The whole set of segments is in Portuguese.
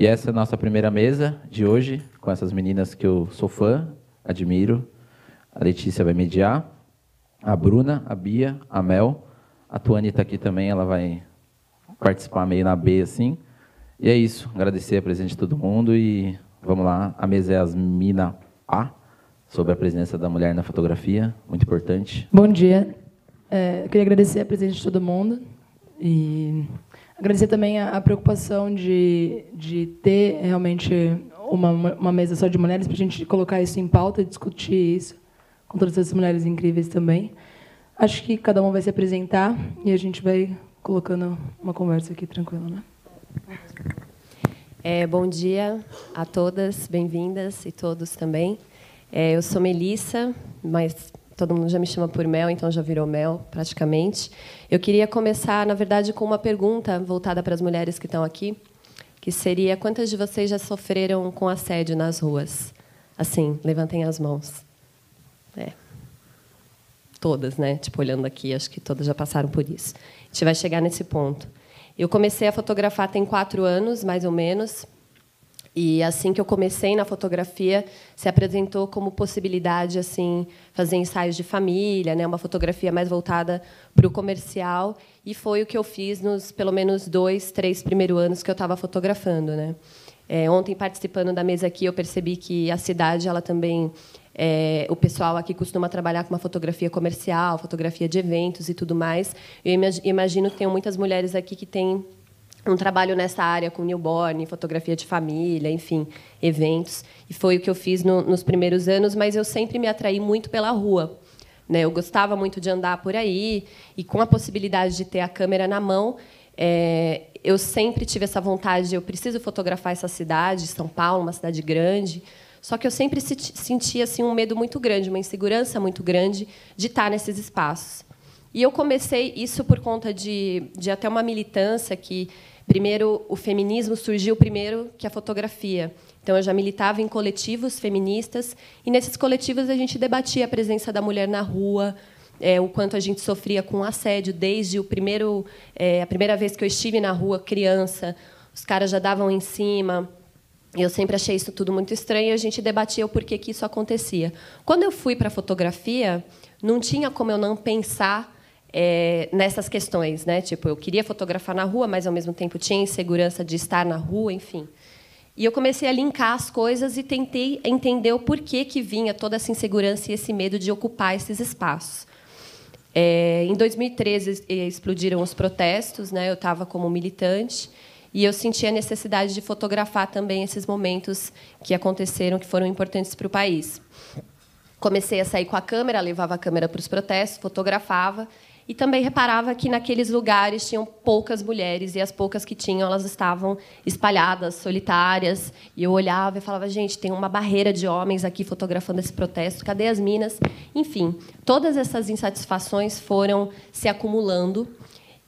E essa é a nossa primeira mesa de hoje, com essas meninas que eu sou fã, admiro. A Letícia vai mediar, a Bruna, a Bia, a Mel. A Tuane está aqui também, ela vai participar meio na B, assim. E é isso, agradecer a presença de todo mundo e vamos lá. A mesa é as Mina A, sobre a presença da mulher na fotografia, muito importante. Bom dia. É, eu queria agradecer a presença de todo mundo e agradecer também a, preocupação de, de ter realmente uma, uma mesa só de mulheres para a gente colocar isso em pauta e discutir isso com todas essas mulheres incríveis também. Acho que cada uma vai se apresentar e a gente vai colocando uma conversa aqui tranquila, né? É, bom dia a todas, bem-vindas e todos também. É, eu sou Melissa, mas todo mundo já me chama por Mel, então já virou Mel praticamente. Eu queria começar, na verdade, com uma pergunta voltada para as mulheres que estão aqui, que seria: quantas de vocês já sofreram com assédio nas ruas? Assim, levantem as mãos. É. Todas, né? Tipo, olhando aqui, acho que todas já passaram por isso. A gente vai chegar nesse ponto. Eu comecei a fotografar tem quatro anos, mais ou menos. E assim que eu comecei na fotografia, se apresentou como possibilidade assim fazer ensaios de família, né, uma fotografia mais voltada para o comercial. E foi o que eu fiz nos pelo menos dois, três primeiros anos que eu estava fotografando, né. É, ontem participando da mesa aqui, eu percebi que a cidade ela também é, o pessoal aqui costuma trabalhar com uma fotografia comercial, fotografia de eventos e tudo mais. Eu imagino que tem muitas mulheres aqui que têm um trabalho nessa área com newborn, fotografia de família, enfim, eventos. E foi o que eu fiz no, nos primeiros anos, mas eu sempre me atraí muito pela rua. Né? Eu gostava muito de andar por aí e com a possibilidade de ter a câmera na mão, é, eu sempre tive essa vontade. Eu preciso fotografar essa cidade, São Paulo, uma cidade grande. Só que eu sempre sentia assim um medo muito grande, uma insegurança muito grande de estar nesses espaços. E eu comecei isso por conta de, de até uma militância que primeiro o feminismo surgiu primeiro que a fotografia. Então eu já militava em coletivos feministas e nesses coletivos a gente debatia a presença da mulher na rua, é, o quanto a gente sofria com assédio desde o primeiro é, a primeira vez que eu estive na rua criança, os caras já davam em cima, eu sempre achei isso tudo muito estranho e a gente debatia o porquê que isso acontecia. Quando eu fui para a fotografia, não tinha como eu não pensar é, nessas questões, né? Tipo, eu queria fotografar na rua, mas ao mesmo tempo tinha insegurança de estar na rua, enfim. E eu comecei a linkar as coisas e tentei entender o porquê que vinha toda essa insegurança e esse medo de ocupar esses espaços. É, em 2013 explodiram os protestos, né? Eu estava como militante e eu senti a necessidade de fotografar também esses momentos que aconteceram, que foram importantes para o país. Comecei a sair com a câmera, levava a câmera para os protestos, fotografava e também reparava que naqueles lugares tinham poucas mulheres e as poucas que tinham elas estavam espalhadas, solitárias. E eu olhava e falava: gente, tem uma barreira de homens aqui fotografando esse protesto. Cadê as minas? Enfim, todas essas insatisfações foram se acumulando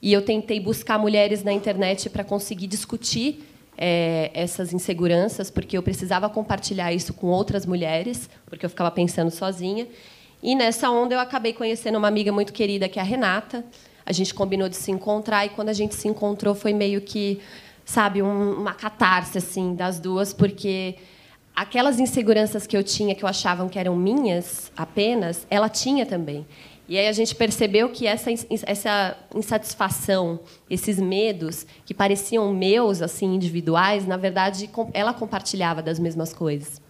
e eu tentei buscar mulheres na internet para conseguir discutir é, essas inseguranças, porque eu precisava compartilhar isso com outras mulheres, porque eu ficava pensando sozinha. E nessa onda eu acabei conhecendo uma amiga muito querida, que é a Renata. A gente combinou de se encontrar e quando a gente se encontrou foi meio que, sabe, um, uma catarse assim das duas, porque aquelas inseguranças que eu tinha, que eu achava que eram minhas apenas, ela tinha também. E aí a gente percebeu que essa, essa insatisfação, esses medos que pareciam meus, assim, individuais, na verdade, ela compartilhava das mesmas coisas.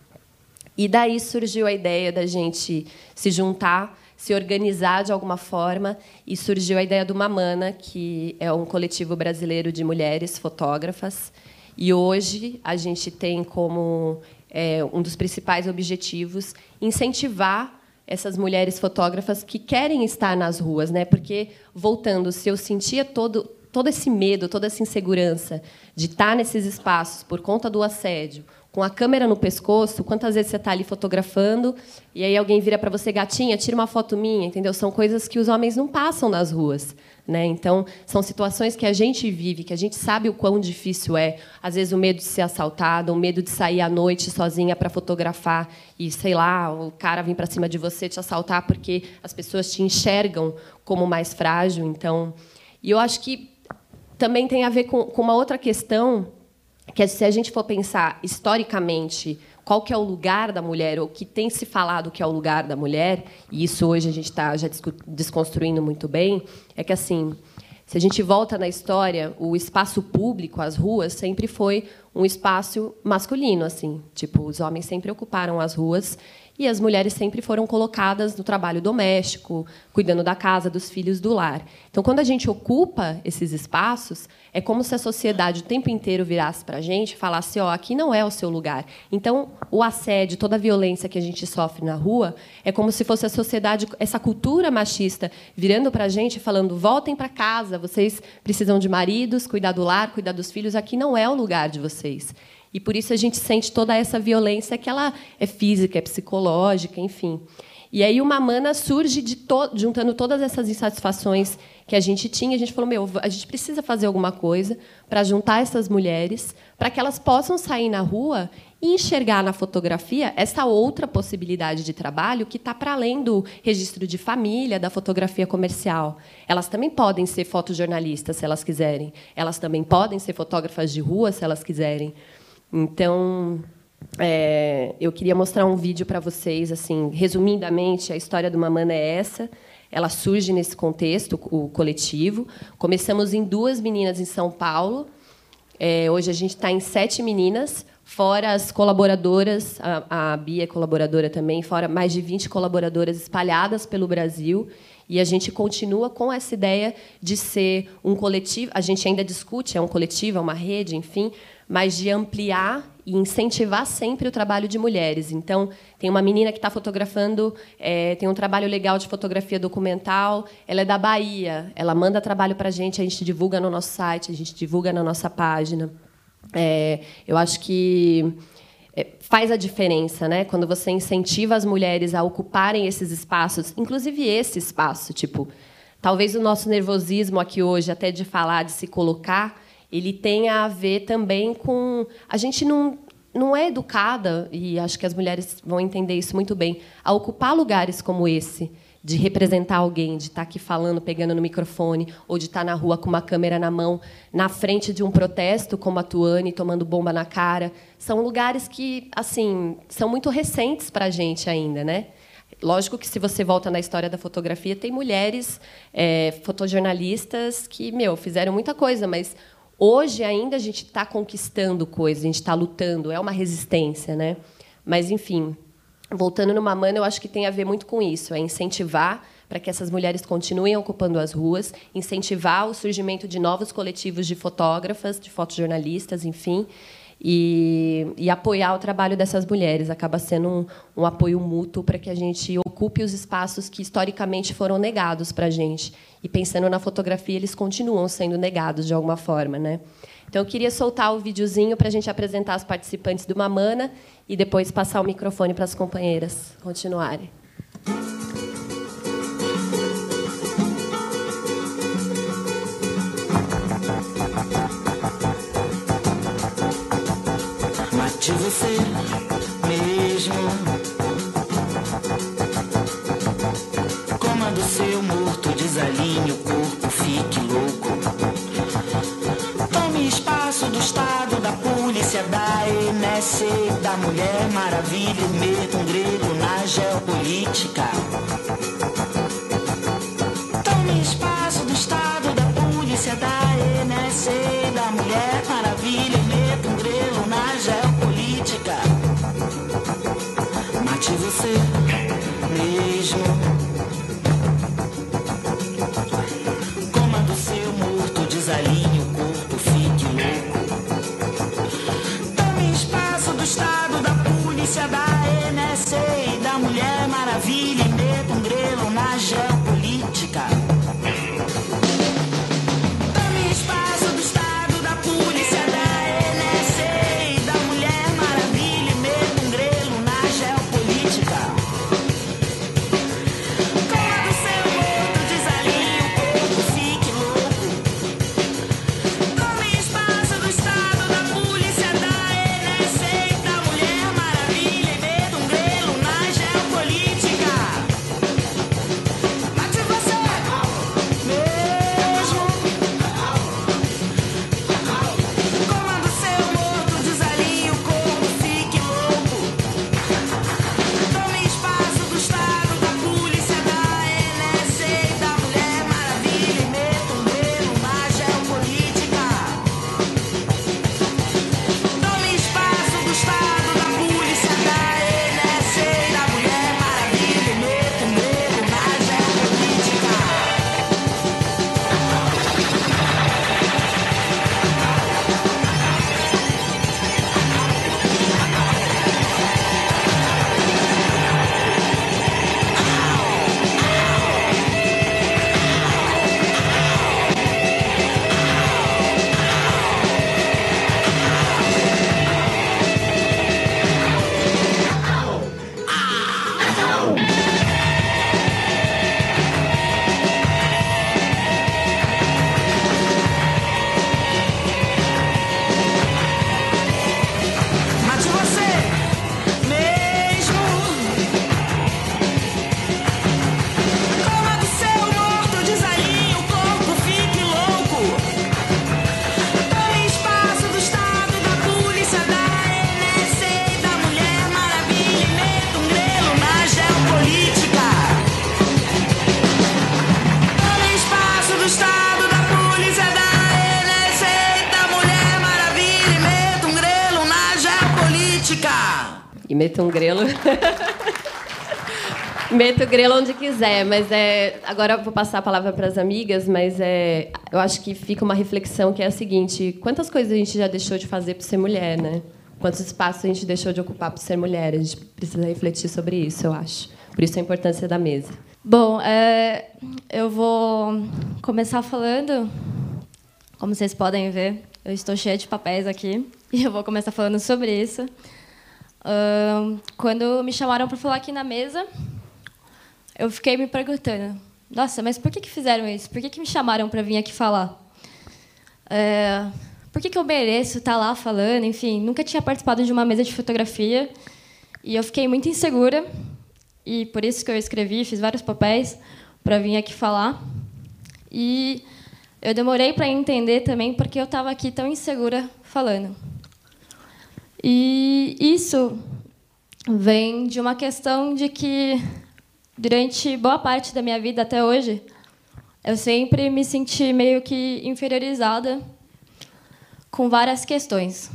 E daí surgiu a ideia da gente se juntar, se organizar de alguma forma, e surgiu a ideia do Mamana, que é um coletivo brasileiro de mulheres fotógrafas. E hoje a gente tem como é, um dos principais objetivos incentivar essas mulheres fotógrafas que querem estar nas ruas, né? Porque voltando, se eu sentia todo todo esse medo, toda essa insegurança de estar nesses espaços por conta do assédio, com a câmera no pescoço, quantas vezes você está ali fotografando e aí alguém vira para você, gatinha, tira uma foto minha, entendeu? São coisas que os homens não passam nas ruas. Né? Então, são situações que a gente vive, que a gente sabe o quão difícil é. Às vezes, o medo de ser assaltado, o medo de sair à noite sozinha para fotografar e, sei lá, o cara vir para cima de você te assaltar porque as pessoas te enxergam como mais frágil. Então, e eu acho que também tem a ver com, com uma outra questão que se a gente for pensar historicamente qual que é o lugar da mulher, ou que tem se falado que é o lugar da mulher, e isso hoje a gente está já desconstruindo muito bem, é que assim, se a gente volta na história, o espaço público, as ruas, sempre foi um espaço masculino, assim, tipo os homens sempre ocuparam as ruas e as mulheres sempre foram colocadas no trabalho doméstico, cuidando da casa, dos filhos, do lar. Então, quando a gente ocupa esses espaços, é como se a sociedade o tempo inteiro virasse para a gente e falasse: ó, oh, aqui não é o seu lugar. Então, o assédio, toda a violência que a gente sofre na rua, é como se fosse a sociedade, essa cultura machista, virando para a gente e falando: voltem para casa, vocês precisam de maridos, cuidar do lar, cuidar dos filhos, aqui não é o lugar de vocês. E por isso a gente sente toda essa violência que ela é física, é psicológica, enfim. E aí uma mana surge de to juntando todas essas insatisfações que a gente tinha, a gente falou, meu, a gente precisa fazer alguma coisa para juntar essas mulheres, para que elas possam sair na rua e enxergar na fotografia essa outra possibilidade de trabalho que está para além do registro de família, da fotografia comercial. Elas também podem ser fotojornalistas, se elas quiserem. Elas também podem ser fotógrafas de rua, se elas quiserem. Então, é, eu queria mostrar um vídeo para vocês, assim, resumidamente, a história do Mamana é essa. Ela surge nesse contexto, o coletivo. Começamos em duas meninas em São Paulo. É, hoje a gente está em sete meninas, fora as colaboradoras, a, a Bia é colaboradora também, fora mais de 20 colaboradoras espalhadas pelo Brasil. E a gente continua com essa ideia de ser um coletivo. A gente ainda discute, é um coletivo, é uma rede, enfim, mas de ampliar e incentivar sempre o trabalho de mulheres. Então, tem uma menina que está fotografando, é, tem um trabalho legal de fotografia documental. Ela é da Bahia. Ela manda trabalho para a gente, a gente divulga no nosso site, a gente divulga na nossa página. É, eu acho que é, faz a diferença, né? Quando você incentiva as mulheres a ocuparem esses espaços, inclusive esse espaço, tipo, talvez o nosso nervosismo aqui hoje, até de falar, de se colocar ele tem a ver também com a gente não não é educada e acho que as mulheres vão entender isso muito bem a ocupar lugares como esse de representar alguém, de estar aqui falando, pegando no microfone, ou de estar na rua com uma câmera na mão, na frente de um protesto, como a Tuane, tomando bomba na cara. São lugares que, assim, são muito recentes para a gente ainda, né? Lógico que se você volta na história da fotografia, tem mulheres é, fotojornalistas que, meu, fizeram muita coisa, mas Hoje ainda a gente está conquistando coisas, a gente está lutando, é uma resistência, né? Mas enfim, voltando no Mamana, eu acho que tem a ver muito com isso, é incentivar para que essas mulheres continuem ocupando as ruas, incentivar o surgimento de novos coletivos de fotógrafas, de fotojornalistas, enfim, e, e, apoiar o trabalho dessas mulheres. Acaba sendo um, um apoio mútuo para que a gente ocupe os espaços que historicamente foram negados para a gente. E pensando na fotografia, eles continuam sendo negados de alguma forma. Né? Então, eu queria soltar o videozinho para a gente apresentar os participantes do Mamana e depois passar o microfone para as companheiras continuarem. de você mesmo. Da Mulher Maravilha, meta um grego na geopolítica. O grelo onde quiser, mas é. Agora eu vou passar a palavra para as amigas, mas é. Eu acho que fica uma reflexão que é a seguinte: quantas coisas a gente já deixou de fazer por ser mulher, né? Quantos espaços a gente deixou de ocupar por ser mulher? A gente precisa refletir sobre isso, eu acho. Por isso a importância da mesa. Bom, é, eu vou começar falando. Como vocês podem ver, eu estou cheia de papéis aqui e eu vou começar falando sobre isso. Uh, quando me chamaram para falar aqui na mesa, eu fiquei me perguntando: nossa, mas por que, que fizeram isso? Por que, que me chamaram para vir aqui falar? É, por que, que eu mereço estar lá falando? Enfim, nunca tinha participado de uma mesa de fotografia e eu fiquei muito insegura e por isso que eu escrevi, fiz vários papéis para vir aqui falar. E eu demorei para entender também porque eu estava aqui tão insegura falando. E isso vem de uma questão de que durante boa parte da minha vida até hoje, eu sempre me senti meio que inferiorizada com várias questões.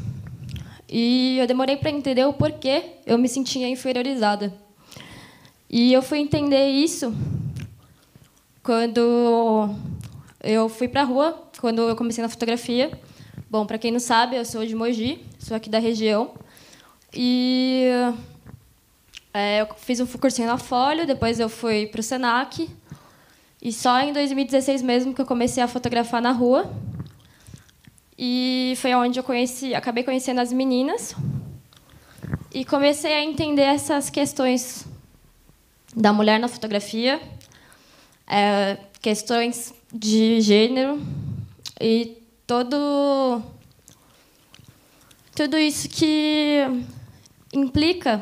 E eu demorei para entender o porquê eu me sentia inferiorizada. E eu fui entender isso quando eu fui para a rua, quando eu comecei na fotografia. Bom, para quem não sabe, eu sou de Mogi, sou aqui da região. E é, eu fiz um cursinho na Folha, depois eu fui para o Senac. E só em 2016 mesmo que eu comecei a fotografar na rua. E foi onde eu conheci, acabei conhecendo as meninas. E comecei a entender essas questões da mulher na fotografia, é, questões de gênero e todo tudo isso que implica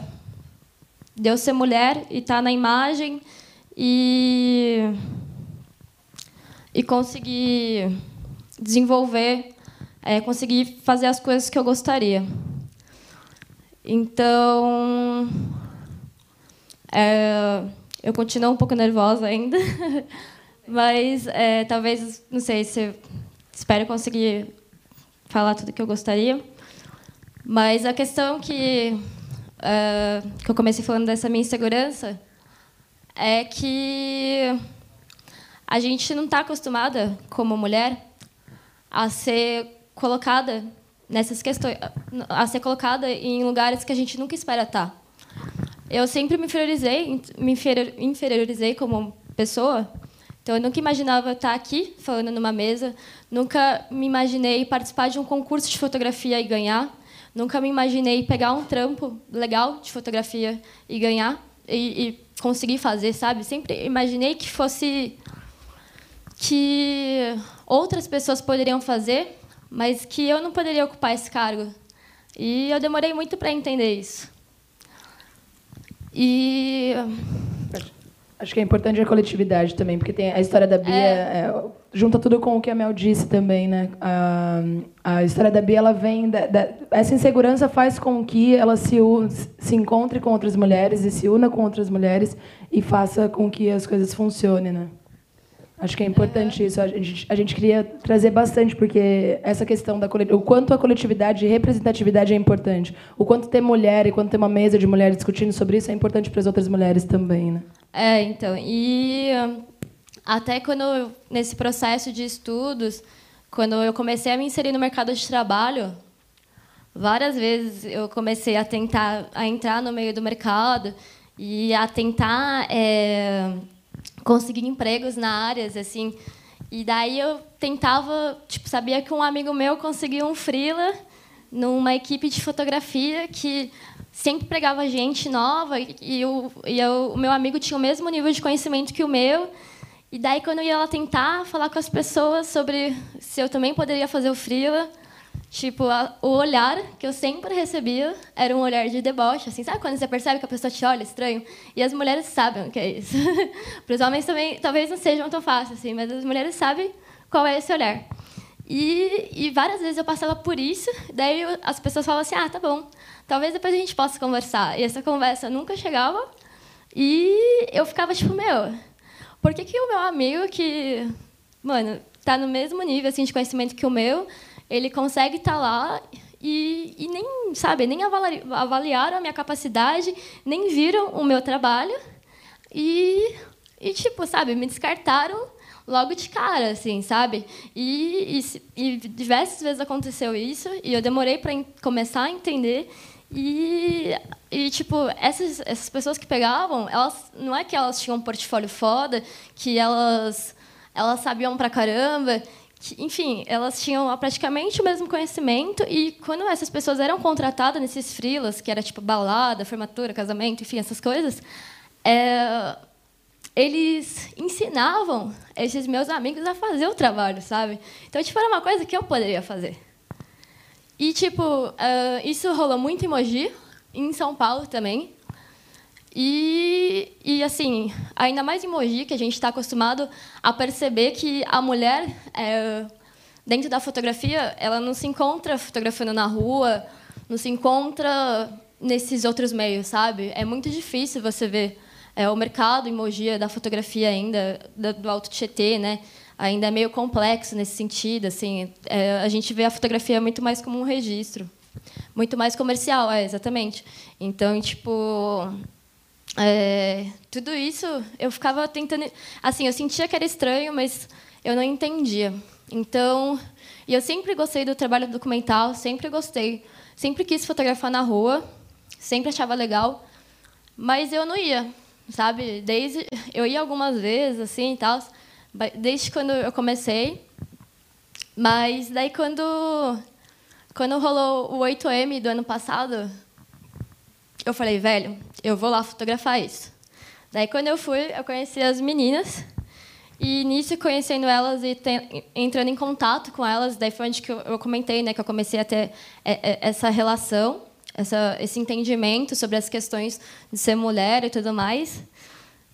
de eu ser mulher e estar tá na imagem e e conseguir desenvolver, é, conseguir fazer as coisas que eu gostaria. Então, é, eu continuo um pouco nervosa ainda, mas é, talvez, não sei se espero conseguir falar tudo que eu gostaria. Mas a questão que é, que eu comecei falando dessa minha insegurança é que a gente não está acostumada, como mulher, a ser colocada nessas questões, a ser colocada em lugares que a gente nunca espera estar. Tá. Eu sempre me inferiorizei, me inferiorizei como pessoa. Então, eu nunca imaginava estar aqui falando numa mesa. Nunca me imaginei participar de um concurso de fotografia e ganhar. Nunca me imaginei pegar um trampo legal de fotografia e ganhar e, e conseguir fazer, sabe? Sempre imaginei que fosse que outras pessoas poderiam fazer, mas que eu não poderia ocupar esse cargo. E eu demorei muito para entender isso. E Acho que é importante a coletividade também, porque tem a história da Bia é. Junta tudo com o que a Mel disse também, né? A, a história da Bia ela vem da, da, essa insegurança faz com que ela se se encontre com outras mulheres e se una com outras mulheres e faça com que as coisas funcionem, né? Acho que é importante isso. A gente, a gente queria trazer bastante, porque essa questão da o quanto a coletividade e representatividade é importante. O quanto ter mulher e quanto ter uma mesa de mulheres discutindo sobre isso é importante para as outras mulheres também. Né? É, então. E até quando, nesse processo de estudos, quando eu comecei a me inserir no mercado de trabalho, várias vezes eu comecei a tentar a entrar no meio do mercado e a tentar. É, conseguir empregos na área, assim. E daí eu tentava, tipo, sabia que um amigo meu conseguiu um freela numa equipe de fotografia que sempre pregava gente nova e, o, e eu, o meu amigo tinha o mesmo nível de conhecimento que o meu. E daí, quando eu ia lá tentar falar com as pessoas sobre se eu também poderia fazer o freela, Tipo, a, o olhar que eu sempre recebia era um olhar de deboche, assim, sabe quando você percebe que a pessoa te olha estranho? E as mulheres sabem o que é isso. Para os homens também, talvez não sejam tão fácil assim, mas as mulheres sabem qual é esse olhar. E, e várias vezes eu passava por isso, daí as pessoas falavam assim: ah, tá bom, talvez depois a gente possa conversar. E essa conversa nunca chegava, e eu ficava tipo: meu, por que, que o meu amigo que, mano, tá no mesmo nível assim, de conhecimento que o meu ele consegue estar tá lá e, e nem, sabe, nem avali- avaliaram a minha capacidade, nem viram o meu trabalho e, e tipo, sabe, me descartaram logo de cara, assim, sabe? E, e, e diversas vezes aconteceu isso e eu demorei para começar a entender e, e tipo, essas, essas pessoas que pegavam, elas não é que elas tinham um portfólio foda, que elas elas sabiam pra caramba, que, enfim, elas tinham praticamente o mesmo conhecimento e quando essas pessoas eram contratadas nesses freelas, que era tipo balada, formatura, casamento, enfim, essas coisas, é, eles ensinavam esses meus amigos a fazer o trabalho, sabe? Então, tipo, era uma coisa que eu poderia fazer. E, tipo, ah, isso rolou muito em Mogi, em São Paulo também. E, e, assim, ainda mais em Mogi, que a gente está acostumado a perceber que a mulher, é, dentro da fotografia, ela não se encontra fotografando na rua, não se encontra nesses outros meios, sabe? É muito difícil você ver é, o mercado em Mogi da fotografia ainda, do Alto Tietê, né? Ainda é meio complexo nesse sentido. Assim, é, a gente vê a fotografia muito mais como um registro, muito mais comercial, é, exatamente. Então, tipo, é, tudo isso eu ficava tentando. Assim, eu sentia que era estranho, mas eu não entendia. Então, e eu sempre gostei do trabalho documental, sempre gostei, sempre quis fotografar na rua, sempre achava legal, mas eu não ia, sabe? Desde eu ia algumas vezes assim e tal, desde quando eu comecei. Mas daí quando quando rolou o 8M do ano passado, eu falei, velho, eu vou lá fotografar isso. Daí, quando eu fui, eu conheci as meninas. E nisso, conhecendo elas e entrando em contato com elas, daí foi onde que eu, eu comentei, né, que eu comecei a ter é, é, essa relação, essa, esse entendimento sobre as questões de ser mulher e tudo mais.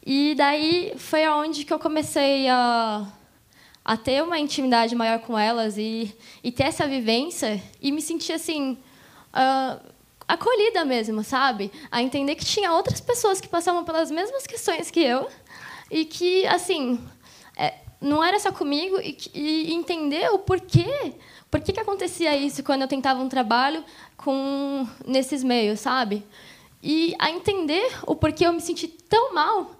E daí foi aonde que eu comecei a, a ter uma intimidade maior com elas e, e ter essa vivência e me sentir assim ah, acolhida mesmo, sabe? A entender que tinha outras pessoas que passavam pelas mesmas questões que eu e que assim é, não era só comigo e, e entender o porquê, por que que acontecia isso quando eu tentava um trabalho com nesses meios, sabe? E a entender o porquê eu me senti tão mal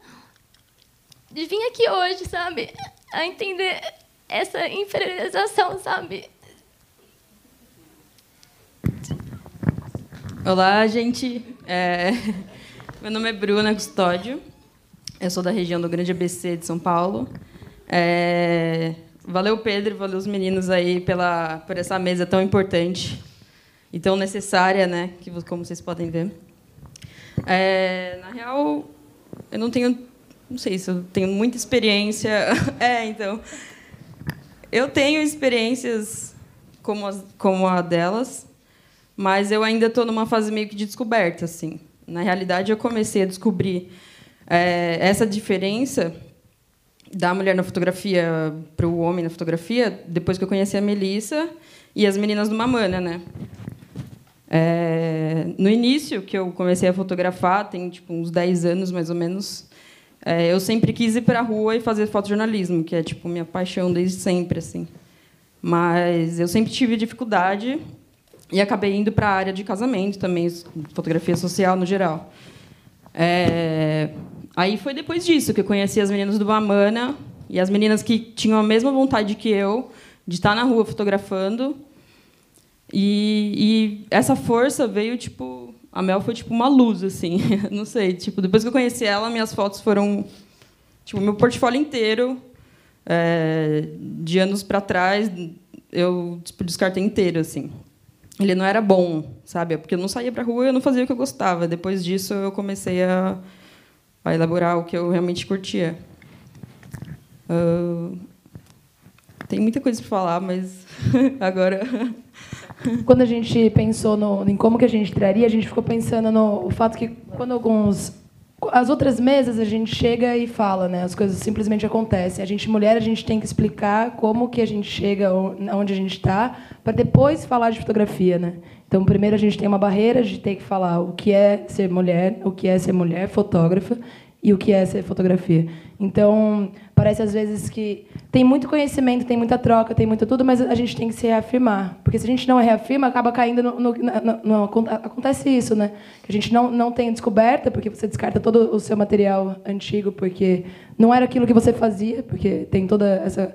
de vir aqui hoje, sabe? A entender essa inferiorização, sabe? Olá, gente. É, Meu nome é Bruna Custódio. Eu sou da região do Grande ABC de São Paulo. É, Valeu, Pedro, valeu os meninos aí pela, por essa mesa tão importante e tão necessária, né? Que, como vocês podem ver. É, na real, eu não tenho, não sei se eu tenho muita experiência. É, então, eu tenho experiências como, as, como a delas, mas eu ainda estou numa fase meio que de descoberta, assim. Na realidade, eu comecei a descobrir é, essa diferença da mulher na fotografia para o homem na fotografia depois que eu conheci a Melissa e as meninas do Mamana, né? É, no início que eu comecei a fotografar, tem tipo uns 10 anos mais ou menos, é, eu sempre quis ir para a rua e fazer fotojornalismo, que é tipo minha paixão desde sempre, assim. Mas eu sempre tive dificuldade e acabei indo para a área de casamento também, fotografia social no geral. É, aí foi depois disso que eu conheci as meninas do Bamana e as meninas que tinham a mesma vontade que eu de estar na rua fotografando. E, e essa força veio tipo a Mel foi tipo uma luz assim, não sei, tipo depois que eu conheci ela, minhas fotos foram tipo meu portfólio inteiro é, de anos para trás eu tipo, descartei inteiro assim. Ele não era bom, sabe? Porque eu não saía para rua eu não fazia o que eu gostava. Depois disso eu comecei a, a elaborar o que eu realmente curtia. Tem muita coisa para falar, mas agora Quando a gente pensou no, em como que a gente traria, a gente ficou pensando no fato que quando alguns as outras mesas a gente chega e fala, né? As coisas simplesmente acontecem. A gente mulher a gente tem que explicar como que a gente chega onde a gente está para depois falar de fotografia, né? Então primeiro a gente tem uma barreira de ter que falar o que é ser mulher, o que é ser mulher fotógrafa e o que é ser fotografia. Então, parece às vezes que tem muito conhecimento, tem muita troca, tem muito tudo, mas a gente tem que se reafirmar. Porque se a gente não reafirma, acaba caindo no. no, no, no acontece isso, né? Que a gente não, não tem descoberta, porque você descarta todo o seu material antigo, porque não era aquilo que você fazia, porque tem toda essa.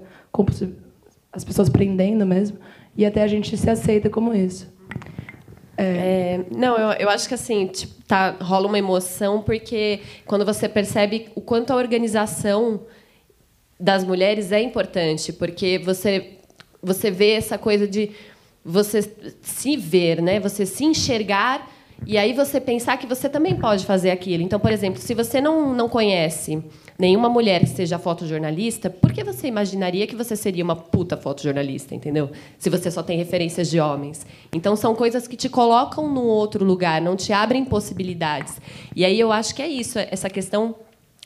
as pessoas prendendo mesmo, e até a gente se aceita como isso. É. É, não, eu, eu acho que assim, tipo, tá, rola uma emoção, porque quando você percebe o quanto a organização das mulheres é importante, porque você, você vê essa coisa de você se ver, né? você se enxergar e aí você pensar que você também pode fazer aquilo. Então, por exemplo, se você não, não conhece nenhuma mulher que seja fotojornalista, por que você imaginaria que você seria uma puta fotojornalista, entendeu? Se você só tem referências de homens. Então são coisas que te colocam num outro lugar, não te abrem possibilidades. E aí eu acho que é isso, essa questão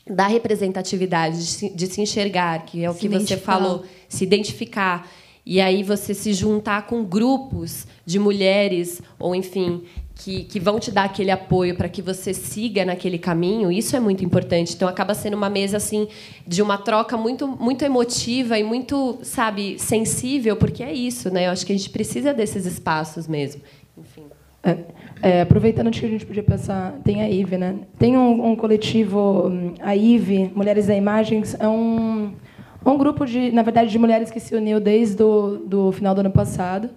da representatividade, de se, enxergar, que é o se que você falou, se identificar. E aí você se juntar com grupos de mulheres, ou enfim, que, que vão te dar aquele apoio para que você siga naquele caminho, isso é muito importante. Então acaba sendo uma mesa assim de uma troca muito muito emotiva e muito, sabe, sensível, porque é isso, né? Eu acho que a gente precisa desses espaços mesmo. Enfim. É, é, aproveitando que a gente podia pensar, tem a IVE, né? Tem um, um coletivo, a IVE, Mulheres da Imagens, é um, um grupo de, na verdade, de mulheres que se uniu desde o do final do ano passado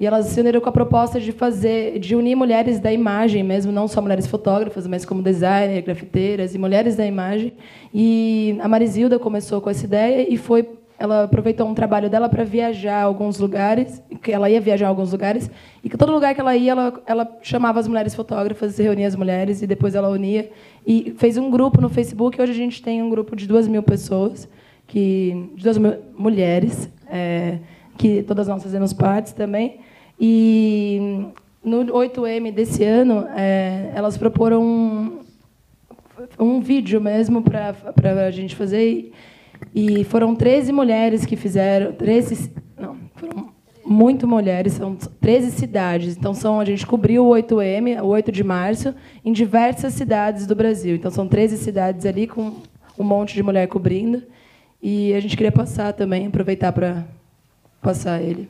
e elas se uniram com a proposta de fazer, de unir mulheres da imagem mesmo, não só mulheres fotógrafas, mas como designer, grafiteiras e mulheres da imagem. E a Marizilda começou com essa ideia e foi ela aproveitou um trabalho dela para viajar a alguns lugares, que ela ia viajar a alguns lugares, e que todo lugar que ela ia, ela, ela chamava as mulheres fotógrafas, reunia as mulheres, e depois ela unia. E fez um grupo no Facebook, hoje a gente tem um grupo de duas mil pessoas, que, de duas mil mulheres, é, que todas nós fazemos parte também, e no 8M desse ano, é, elas proporam um, um vídeo mesmo para a gente fazer. E foram 13 mulheres que fizeram. 13, não, foram muito mulheres, são 13 cidades. Então, são, a gente cobriu o 8M, o 8 de março, em diversas cidades do Brasil. Então, são 13 cidades ali com um monte de mulher cobrindo. E a gente queria passar também, aproveitar para passar ele.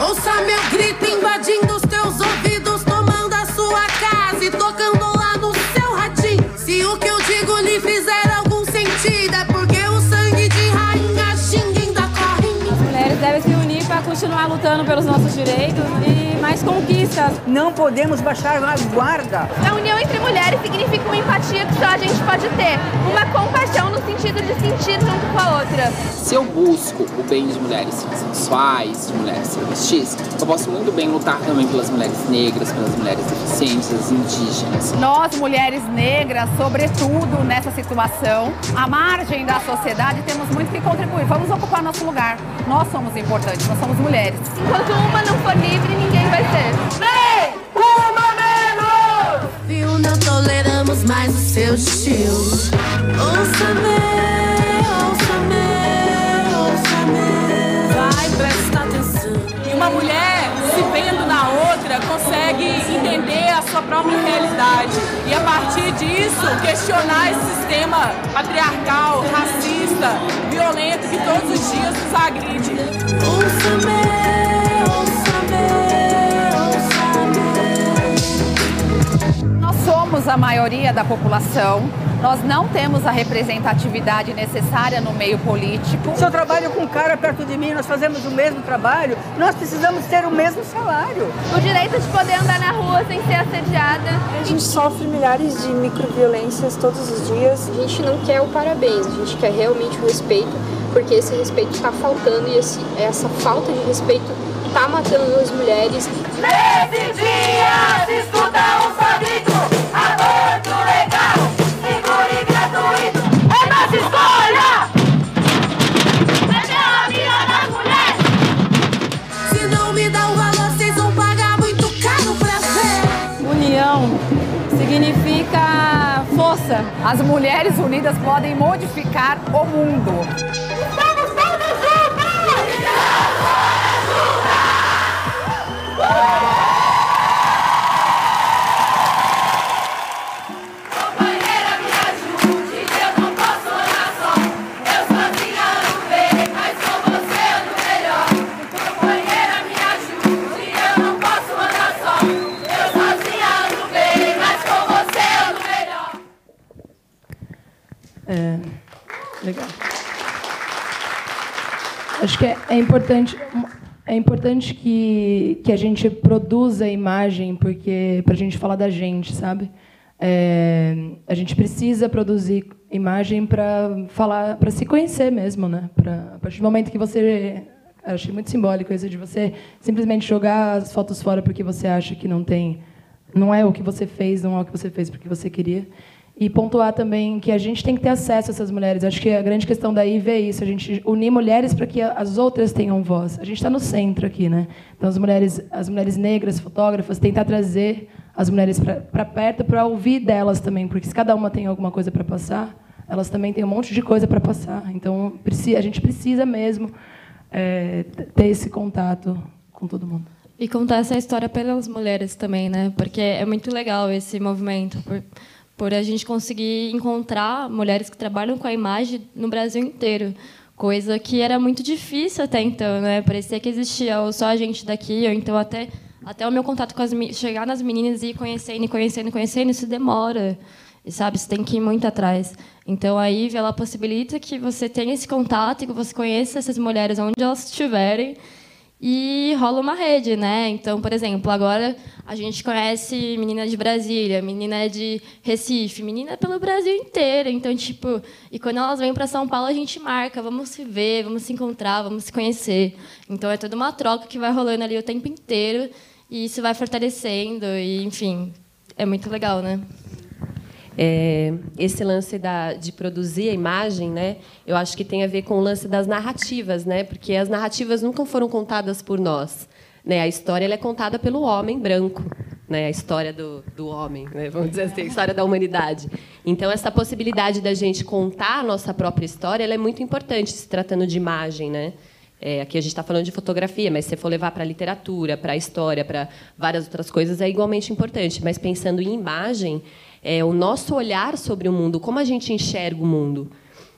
Ouça meu grito invadindo os teus ouvidos, tomando a sua casa e tocando lá no seu radinho. Se o que eu digo lhe fizer algum sentido, é porque o sangue de rainha xinguinda corre. As mulheres devem se unir para continuar lutando pelos nossos direitos e mais conquistas. Não podemos baixar a guarda. A união entre mulheres significa uma empatia que só a gente pode ter, uma compaixão no sentido de sentir junto com a outra. Se eu busco o bem de mulheres sexuais, de mulheres travestis, eu posso muito bem lutar também pelas mulheres negras, pelas mulheres deficientes, as indígenas. Nós, mulheres negras, sobretudo nessa situação, à margem da sociedade, temos muito que contribuir. Vamos ocupar nosso lugar. Nós somos importantes, nós somos mulheres. Enquanto uma não for livre, ninguém vai ser. Vem! Uma menos! Viu, não toleramos mais o seu estilo. Ouça-me, ouça-me, ouça-me. Vai, presta atenção. E uma mulher, se vendo na outra, consegue entender a sua própria realidade. E a partir disso, questionar esse sistema patriarcal, racista, violento que todos os dias nos agride. Ouça-me. Somos a maioria da população, nós não temos a representatividade necessária no meio político. Se eu trabalho com um cara perto de mim, nós fazemos o mesmo trabalho, nós precisamos ter o mesmo salário. O direito de poder andar na rua sem ser assediada. A gente sofre milhares de microviolências todos os dias. A gente não quer o parabéns, a gente quer realmente o respeito, porque esse respeito está faltando e esse, essa falta de respeito está matando as mulheres. Nesse dia, escuta As mulheres unidas podem modificar o mundo. Estamos todos! Estamos! É importante é importante que, que a gente produza a imagem porque para a gente falar da gente, sabe? É, a gente precisa produzir imagem para falar, para se conhecer mesmo, né? Pra, a partir do momento que você achei muito simbólico isso de você simplesmente jogar as fotos fora porque você acha que não tem, não é o que você fez, não é o que você fez porque você queria. E pontuar também que a gente tem que ter acesso a essas mulheres. Acho que a grande questão daí é isso, a gente unir mulheres para que as outras tenham voz. A gente está no centro aqui, né? Então as mulheres, as mulheres negras, fotógrafas, tentar trazer as mulheres para perto para ouvir delas também, porque se cada uma tem alguma coisa para passar, elas também têm um monte de coisa para passar. Então a gente precisa mesmo é, ter esse contato com todo mundo. E contar essa história pelas mulheres também, né? Porque é muito legal esse movimento. Por por a gente conseguir encontrar mulheres que trabalham com a imagem no Brasil inteiro, coisa que era muito difícil até então, né? Parecia que existia só a gente daqui, ou então até até o meu contato com as chegar nas meninas e ir conhecendo, conhecendo, conhecendo, isso demora. E sabe, você tem que ir muito atrás. Então aí ela possibilita que você tenha esse contato e que você conheça essas mulheres onde elas estiverem e rola uma rede, né? Então, por exemplo, agora a gente conhece menina de Brasília, menina de Recife, menina pelo Brasil inteiro. Então, tipo, e quando elas vêm para São Paulo, a gente marca, vamos se ver, vamos se encontrar, vamos se conhecer. Então, é toda uma troca que vai rolando ali o tempo inteiro e isso vai fortalecendo e, enfim, é muito legal, né? É, esse lance da, de produzir a imagem, né, eu acho que tem a ver com o lance das narrativas, né, porque as narrativas nunca foram contadas por nós. Né, a história é contada pelo homem branco, né, a história do, do homem, né, vamos dizer assim, a história da humanidade. Então, essa possibilidade da gente contar a nossa própria história é muito importante, se tratando de imagem. Né? É, aqui a gente está falando de fotografia, mas se você for levar para a literatura, para a história, para várias outras coisas, é igualmente importante. Mas pensando em imagem, é, o nosso olhar sobre o mundo, como a gente enxerga o mundo.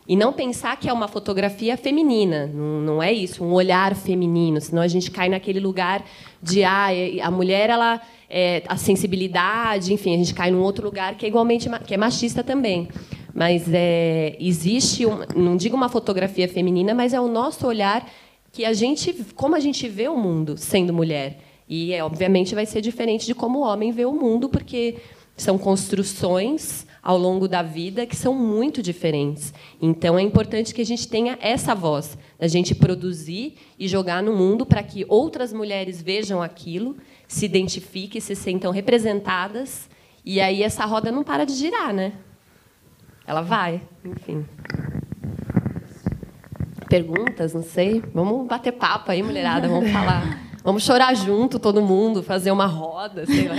E não pensar que é uma fotografia feminina, não, não é isso, um olhar feminino, senão a gente cai naquele lugar de ah, a mulher ela é, a sensibilidade, enfim, a gente cai num outro lugar que é igualmente que é machista também. Mas é, existe, um, não digo uma fotografia feminina, mas é o nosso olhar que a gente, como a gente vê o mundo sendo mulher. E é, obviamente vai ser diferente de como o homem vê o mundo, porque são construções ao longo da vida que são muito diferentes. Então é importante que a gente tenha essa voz, a gente produzir e jogar no mundo para que outras mulheres vejam aquilo, se identifiquem, se sentam representadas e aí essa roda não para de girar, né? Ela vai, enfim. Perguntas, não sei. Vamos bater papo aí, mulherada, vamos falar. Vamos chorar junto, todo mundo, fazer uma roda, sei lá.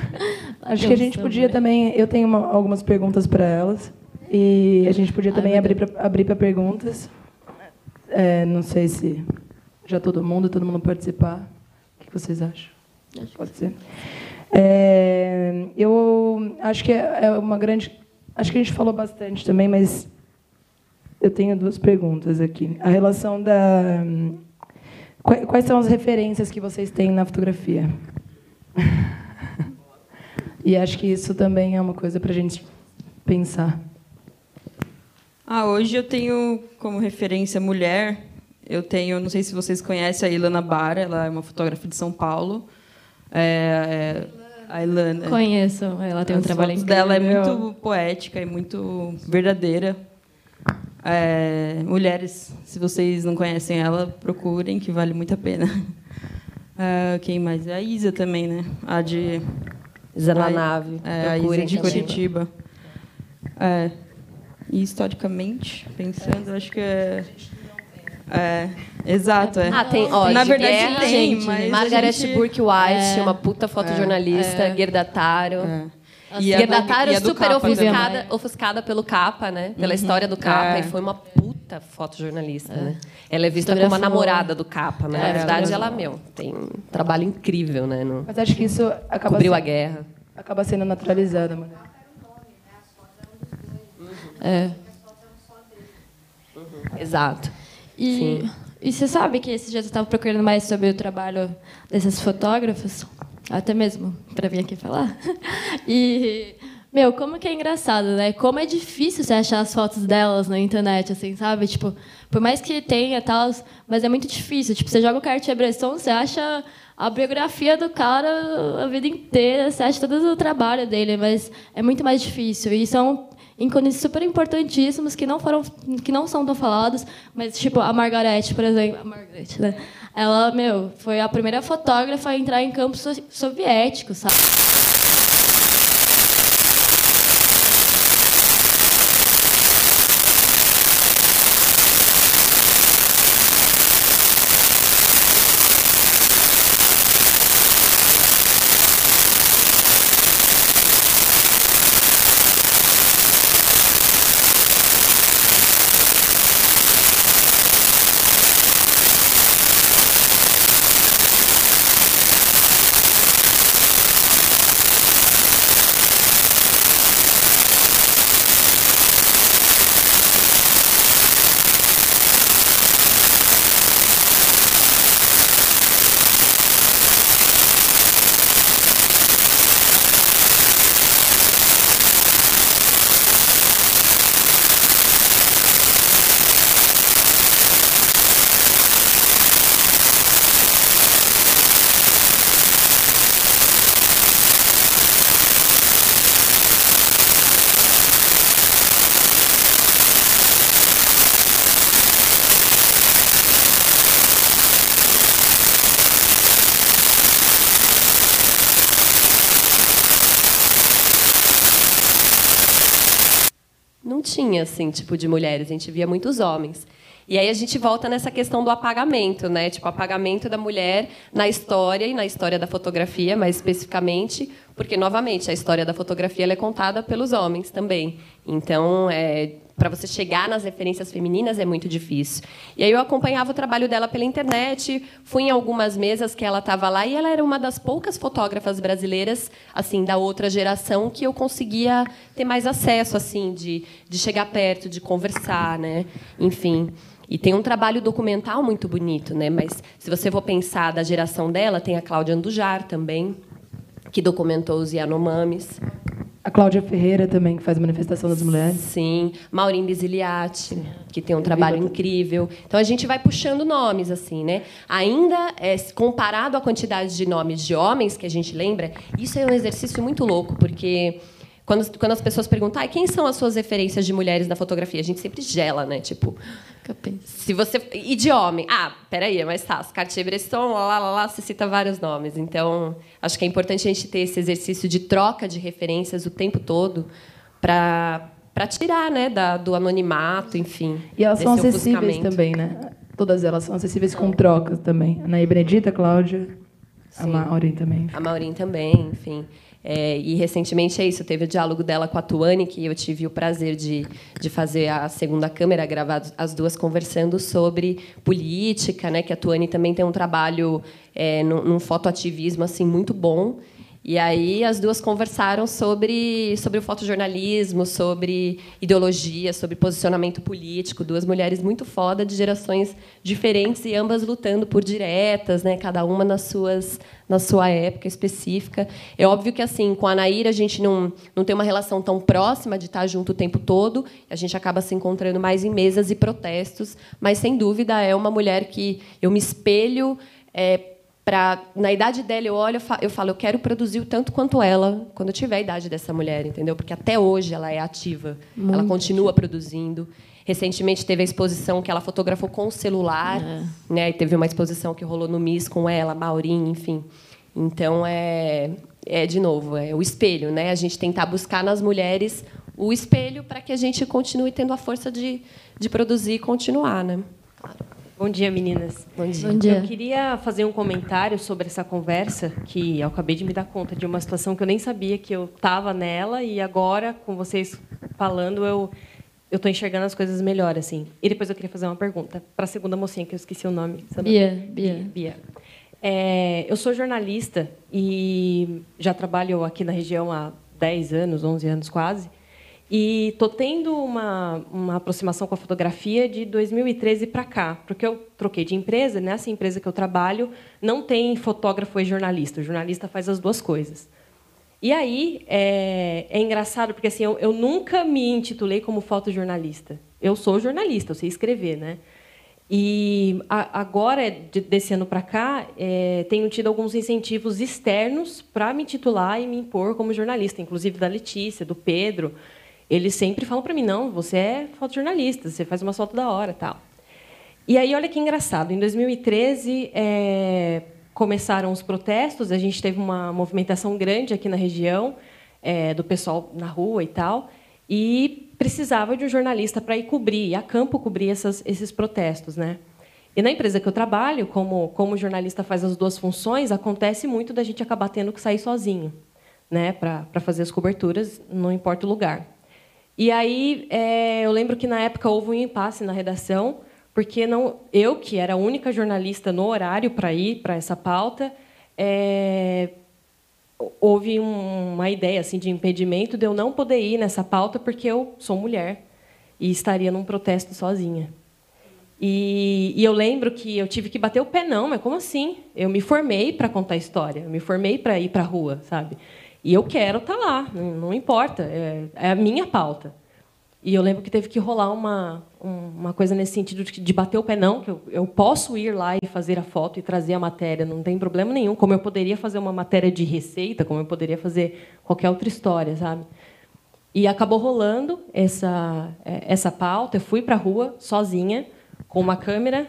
Acho que a gente podia também. Eu tenho uma, algumas perguntas para elas. E a gente podia também Ai, abrir para abrir perguntas. É, não sei se já todo mundo, todo mundo participar. O que vocês acham? Acho Pode ser. É, eu acho que é, é uma grande. Acho que a gente falou bastante também, mas eu tenho duas perguntas aqui. A relação da Quais são as referências que vocês têm na fotografia? e acho que isso também é uma coisa para a gente pensar. Ah, hoje eu tenho como referência mulher. Eu tenho, não sei se vocês conhecem a Ilana Bara, ela é uma fotógrafa de São Paulo. É, é, a Ilana. Conheço, ela tem um trabalho incrível. dela é muito poética e muito verdadeira. É, mulheres, se vocês não conhecem ela, procurem, que vale muito a pena. É, quem mais? A Isa também, né? A de. Isa na nave. É, a Isa de Curitiba. É, e historicamente, pensando, acho que é. É, exato. É. Ah, tem, ó, Na verdade, guerra, tem, gente, mas. Margaret gente... Burke White, é, uma puta fotojornalista, é, Gerda Taro. É. E a Dataro super ofuscada, ofuscada pelo capa, né? Pela uhum. história do capa. É. E foi uma puta fotojornalista, é. né? Ela é vista como uma namorada do capa, né? É, Na verdade, ela, meu, tem um trabalho incrível, né? No... Mas acho que isso acaba Cobriu sendo, a guerra. Acaba sendo naturalizada, mulher. É. Uhum. Exato. E, Sim. e você sabe que esse dia você estava procurando mais sobre o trabalho desses fotógrafos? Até mesmo para vir aqui falar. E Meu, como que é engraçado, né? Como é difícil você achar as fotos delas na internet, assim, sabe? Tipo, por mais que tenha tal, mas é muito difícil. Tipo, você joga o Cartier-Bresson, você acha a biografia do cara a vida inteira, você acha todo o trabalho dele, mas é muito mais difícil. E são ícones super importantíssimos que não foram que não são tão falados, mas tipo a Margaret, por exemplo, a Margaret, né? Ela, meu, foi a primeira fotógrafa a entrar em campos so soviéticos, sabe? não tinha assim tipo de mulheres, a gente via muitos homens. E aí a gente volta nessa questão do apagamento, né? Tipo, apagamento da mulher na história e na história da fotografia, mais especificamente, porque novamente a história da fotografia é contada pelos homens também. Então, é, para você chegar nas referências femininas é muito difícil. E aí eu acompanhava o trabalho dela pela internet, fui em algumas mesas que ela estava lá e ela era uma das poucas fotógrafas brasileiras, assim, da outra geração que eu conseguia ter mais acesso, assim, de, de chegar perto, de conversar, né? Enfim. E tem um trabalho documental muito bonito, né? Mas se você for pensar da geração dela, tem a Cláudia Andujar também, que documentou os Yanomamis. A Cláudia Ferreira também, que faz manifestação das mulheres. Sim, Maureen Bisiliati, que tem um trabalho incrível. Então a gente vai puxando nomes assim, né? Ainda é, comparado à quantidade de nomes de homens que a gente lembra, isso é um exercício muito louco, porque quando, quando as pessoas perguntam ah, quem são as suas referências de mulheres na fotografia, a gente sempre gela, né? Tipo, se você e de homem, ah, peraí, é mais fácil. Cartier-Bresson, lá, lá, lá, você cita vários nomes. Então, acho que é importante a gente ter esse exercício de troca de referências o tempo todo para para tirar, né, da, do anonimato, enfim. E elas são acessíveis também, né? Todas elas são acessíveis com trocas também. A Anaí Benedita, a Cláudia, a Sim. Maureen também. A Maureen também, enfim. É, e recentemente é isso, teve o diálogo dela com a Tuane, que eu tive o prazer de, de fazer a segunda câmera, gravar as duas conversando sobre política, né? Que a Tuane também tem um trabalho é, num, num fotoativismo assim muito bom. E aí as duas conversaram sobre, sobre o fotojornalismo, sobre ideologia, sobre posicionamento político. Duas mulheres muito foda de gerações diferentes e ambas lutando por diretas, né? Cada uma nas suas na sua época específica. É óbvio que assim, com a Naira a gente não não tem uma relação tão próxima de estar junto o tempo todo. A gente acaba se encontrando mais em mesas e protestos, mas sem dúvida é uma mulher que eu me espelho é, Pra, na idade dela, eu olho, eu fa- eu falo, eu quero produzir o tanto quanto ela quando eu tiver a idade dessa mulher, entendeu? Porque até hoje ela é ativa, ela Muito continua produzindo. Recentemente teve a exposição que ela fotografou com o celular, né? E teve uma exposição que rolou no MIS com ela, Maureen, enfim. Então é, é de novo, é o espelho, né? A gente tentar buscar nas mulheres o espelho para que a gente continue tendo a força de, de produzir e continuar, né? Bom dia, meninas. Bom dia. Bom dia. Eu queria fazer um comentário sobre essa conversa, que eu acabei de me dar conta de uma situação que eu nem sabia que eu estava nela e agora, com vocês falando, eu eu estou enxergando as coisas melhor, assim. E depois eu queria fazer uma pergunta para a segunda mocinha, que eu esqueci o nome. Nome? Bia, Bia. Bia. É, eu sou jornalista e já trabalho aqui na região há 10 anos, 11 anos quase. E estou tendo uma, uma aproximação com a fotografia de 2013 para cá, porque eu troquei de empresa. Nessa empresa que eu trabalho, não tem fotógrafo e jornalista. O jornalista faz as duas coisas. E aí é, é engraçado, porque assim, eu, eu nunca me intitulei como fotojornalista. Eu sou jornalista, eu sei escrever, né? E a, agora, de, desse ano para cá, é, tenho tido alguns incentivos externos para me titular e me impor como jornalista, inclusive da Letícia, do Pedro. Eles sempre falam para mim: não, você é fotojornalista, você faz uma foto da hora tal. E aí, olha que engraçado, em 2013 é, começaram os protestos, a gente teve uma movimentação grande aqui na região, é, do pessoal na rua e tal, e precisava de um jornalista para ir cobrir, a campo cobrir essas, esses protestos, né? E na empresa que eu trabalho, como como jornalista faz as duas funções, acontece muito da gente acabar tendo que sair sozinho, né, para fazer as coberturas, não importa o lugar. E aí é, eu lembro que na época houve um impasse na redação, porque não eu que era a única jornalista no horário para ir para essa pauta, é, houve um, uma ideia assim de impedimento de eu não poder ir nessa pauta porque eu sou mulher e estaria num protesto sozinha. E, e eu lembro que eu tive que bater o pé não, mas como assim? Eu me formei para contar história, eu me formei para ir para a rua, sabe? E eu quero estar tá lá, não, importa, é, é, a minha pauta. E eu lembro que teve que rolar uma, uma coisa nesse sentido de, de bater o pé, não, que eu, eu posso ir lá e fazer a foto e trazer a matéria, não tem problema nenhum. Como eu poderia fazer uma matéria de receita, como eu poderia fazer qualquer outra história, sabe? E acabou rolando essa, é, essa pauta. Eu fui para a rua sozinha, com uma câmera,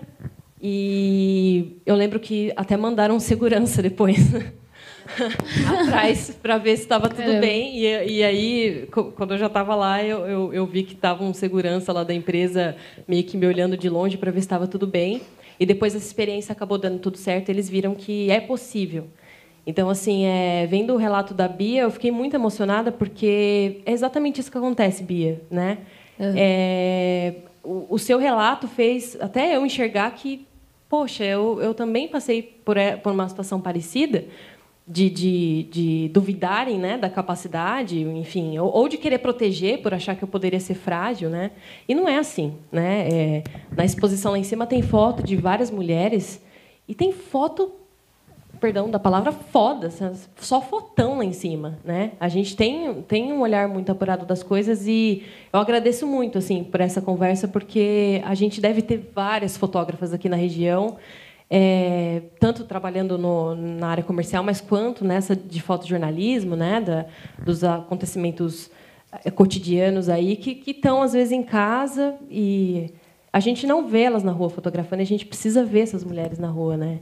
e eu lembro que até mandaram segurança depois. atrás para ver se estava tudo bem. E, e, aí, quando eu já estava lá, eu, eu, eu, vi que estava um segurança lá da empresa meio que me olhando de longe para ver se estava tudo bem. E depois essa experiência acabou dando tudo certo. Eles viram que é possível. Então, assim, é, vendo o relato da Bia, eu fiquei muito emocionada porque é exatamente isso que acontece, Bia, né? Uhum. É, o, o, seu relato fez até eu enxergar que, poxa, eu, eu também passei por, é, por uma situação parecida, de, de, de, duvidarem né, da capacidade, enfim, ou, ou, de querer proteger por achar que eu poderia ser frágil, né? E não é assim, né? É, na exposição lá em cima tem foto de várias mulheres e tem foto, perdão, da palavra foda, só fotão lá em cima, né? A gente tem tem um olhar muito apurado das coisas e eu agradeço muito assim por essa conversa porque a gente deve ter várias fotógrafas aqui na região é, tanto trabalhando no, na área comercial, mas quanto nessa de fotojornalismo, né, da, dos acontecimentos é, cotidianos aí que estão às vezes em casa e a gente não vê elas na rua fotografando, a gente precisa ver essas mulheres na rua, né?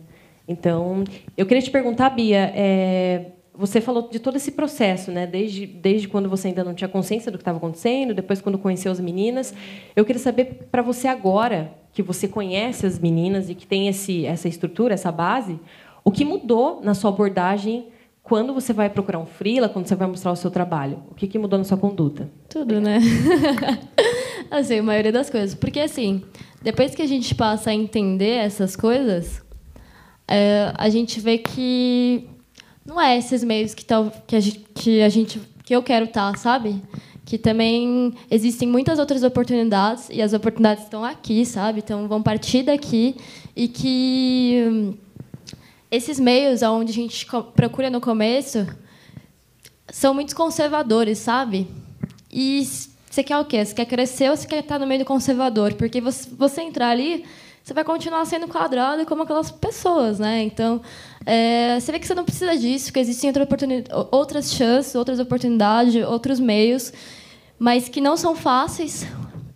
Então, eu queria te perguntar, Bia, é, você falou de todo esse processo, né? Desde, desde quando você ainda não tinha consciência do que estava acontecendo, depois quando conheceu as meninas. Eu queria saber para você agora, que você conhece as meninas e que tem esse, essa estrutura, essa base, o que mudou na sua abordagem quando você vai procurar um freela, quando você vai mostrar o seu trabalho? O que, que mudou na sua conduta? Tudo, né? assim, a maioria das coisas. Porque, assim, depois que a gente passa a entender essas coisas, é, a gente vê que não é esses meios que, que, a, gente, que a gente que eu quero estar, tá, sabe? que também existem muitas outras oportunidades e as oportunidades estão aqui, sabe? Então vão partir daqui e que esses meios aonde a gente procura no começo são muito conservadores, sabe? E você quer o quê? Você quer crescer ou você quer estar no meio do conservador? Porque você, você entrar ali, você vai continuar sendo quadrado como aquelas pessoas, né? Então, é, você vê que você não precisa disso, que existem outras chances, outras oportunidades, outros meios mas que não são fáceis.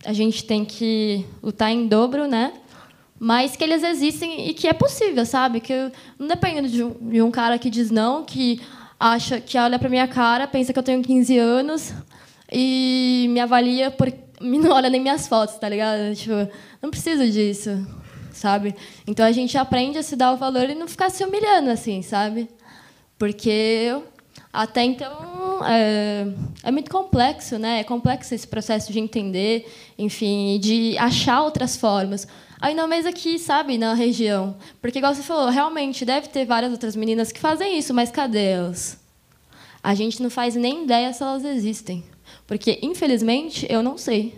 A gente tem que lutar em dobro, né? Mas que eles existem e que é possível, sabe? Que não depende de um, de um cara que diz não, que acha que olha para minha cara, pensa que eu tenho 15 anos e me avalia por não olha nem minhas fotos, tá ligado? Tipo, não preciso disso, sabe? Então a gente aprende a se dar o valor e não ficar se humilhando assim, sabe? Porque até então, é, é, muito complexo, né? É complexo esse processo de entender, enfim, de achar outras formas. Ainda mais aqui, sabe, na região. Porque, igual você falou, realmente deve ter várias outras meninas que fazem isso, mas cadê elas? A gente não faz nem ideia se elas existem. Porque, infelizmente, eu não sei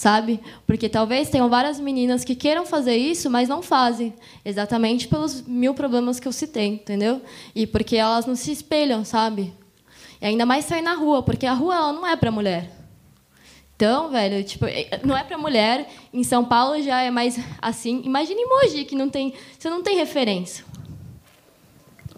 sabe? Porque talvez tenham várias meninas que queiram fazer isso, mas não fazem, exatamente pelos mil problemas que eu citei, entendeu? E porque elas não se espelham, sabe? E ainda mais sair na rua, porque a rua ela não é para mulher. Então, velho, tipo, é- não é para mulher. Em São Paulo já é mais assim. Imagina em Mogi, que não tem, você não tem referência.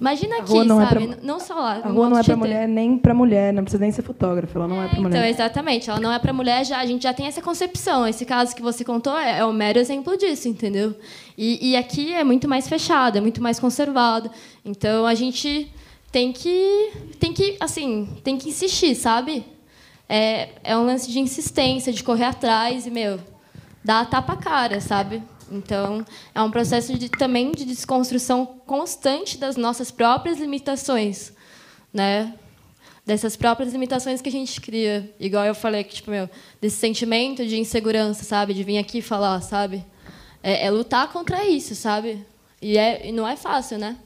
Imagina aqui, não é sabe? pra- Não só lá. A rua não é para mulher nem para mulher, não precisa nem ser fotógrafa, ela não é, para mulher. Então, exatamente. Ela não é para mulher, já, a gente já tem essa concepção. Esse caso que você contou é, é o mero exemplo disso, entendeu? E, e aqui é muito mais fechado, é muito mais conservado. Então, a gente tem que, tem que, assim, tem que insistir, sabe? É, é um lance de insistência, de correr atrás e, meu, dar a tapa a cara, sabe? Então, é um processo de, também de desconstrução constante das nossas próprias limitações, né? Dessas próprias limitações que a gente cria. Igual eu falei, que, tipo, meu, desse sentimento de insegurança, sabe? De vir aqui falar, sabe? É, é lutar contra isso, sabe? E, é, e não é fácil, né?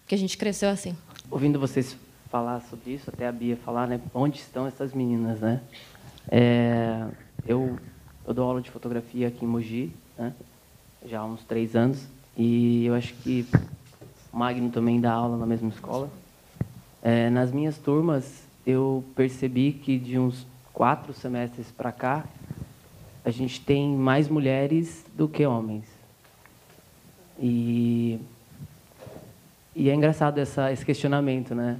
Porque a gente cresceu assim. ouvindo vocês falar sobre isso, até a Bia falar, né? Onde estão essas meninas, né? É, eu, eu dou aula de fotografia aqui em Mogi, né? Já há uns três anos. E eu acho que o Magno também dá aula na mesma escola. É, nas minhas turmas, eu percebi que de uns quatro semestres para cá, a gente tem mais mulheres do que homens. E e é engraçado essa, esse questionamento, né?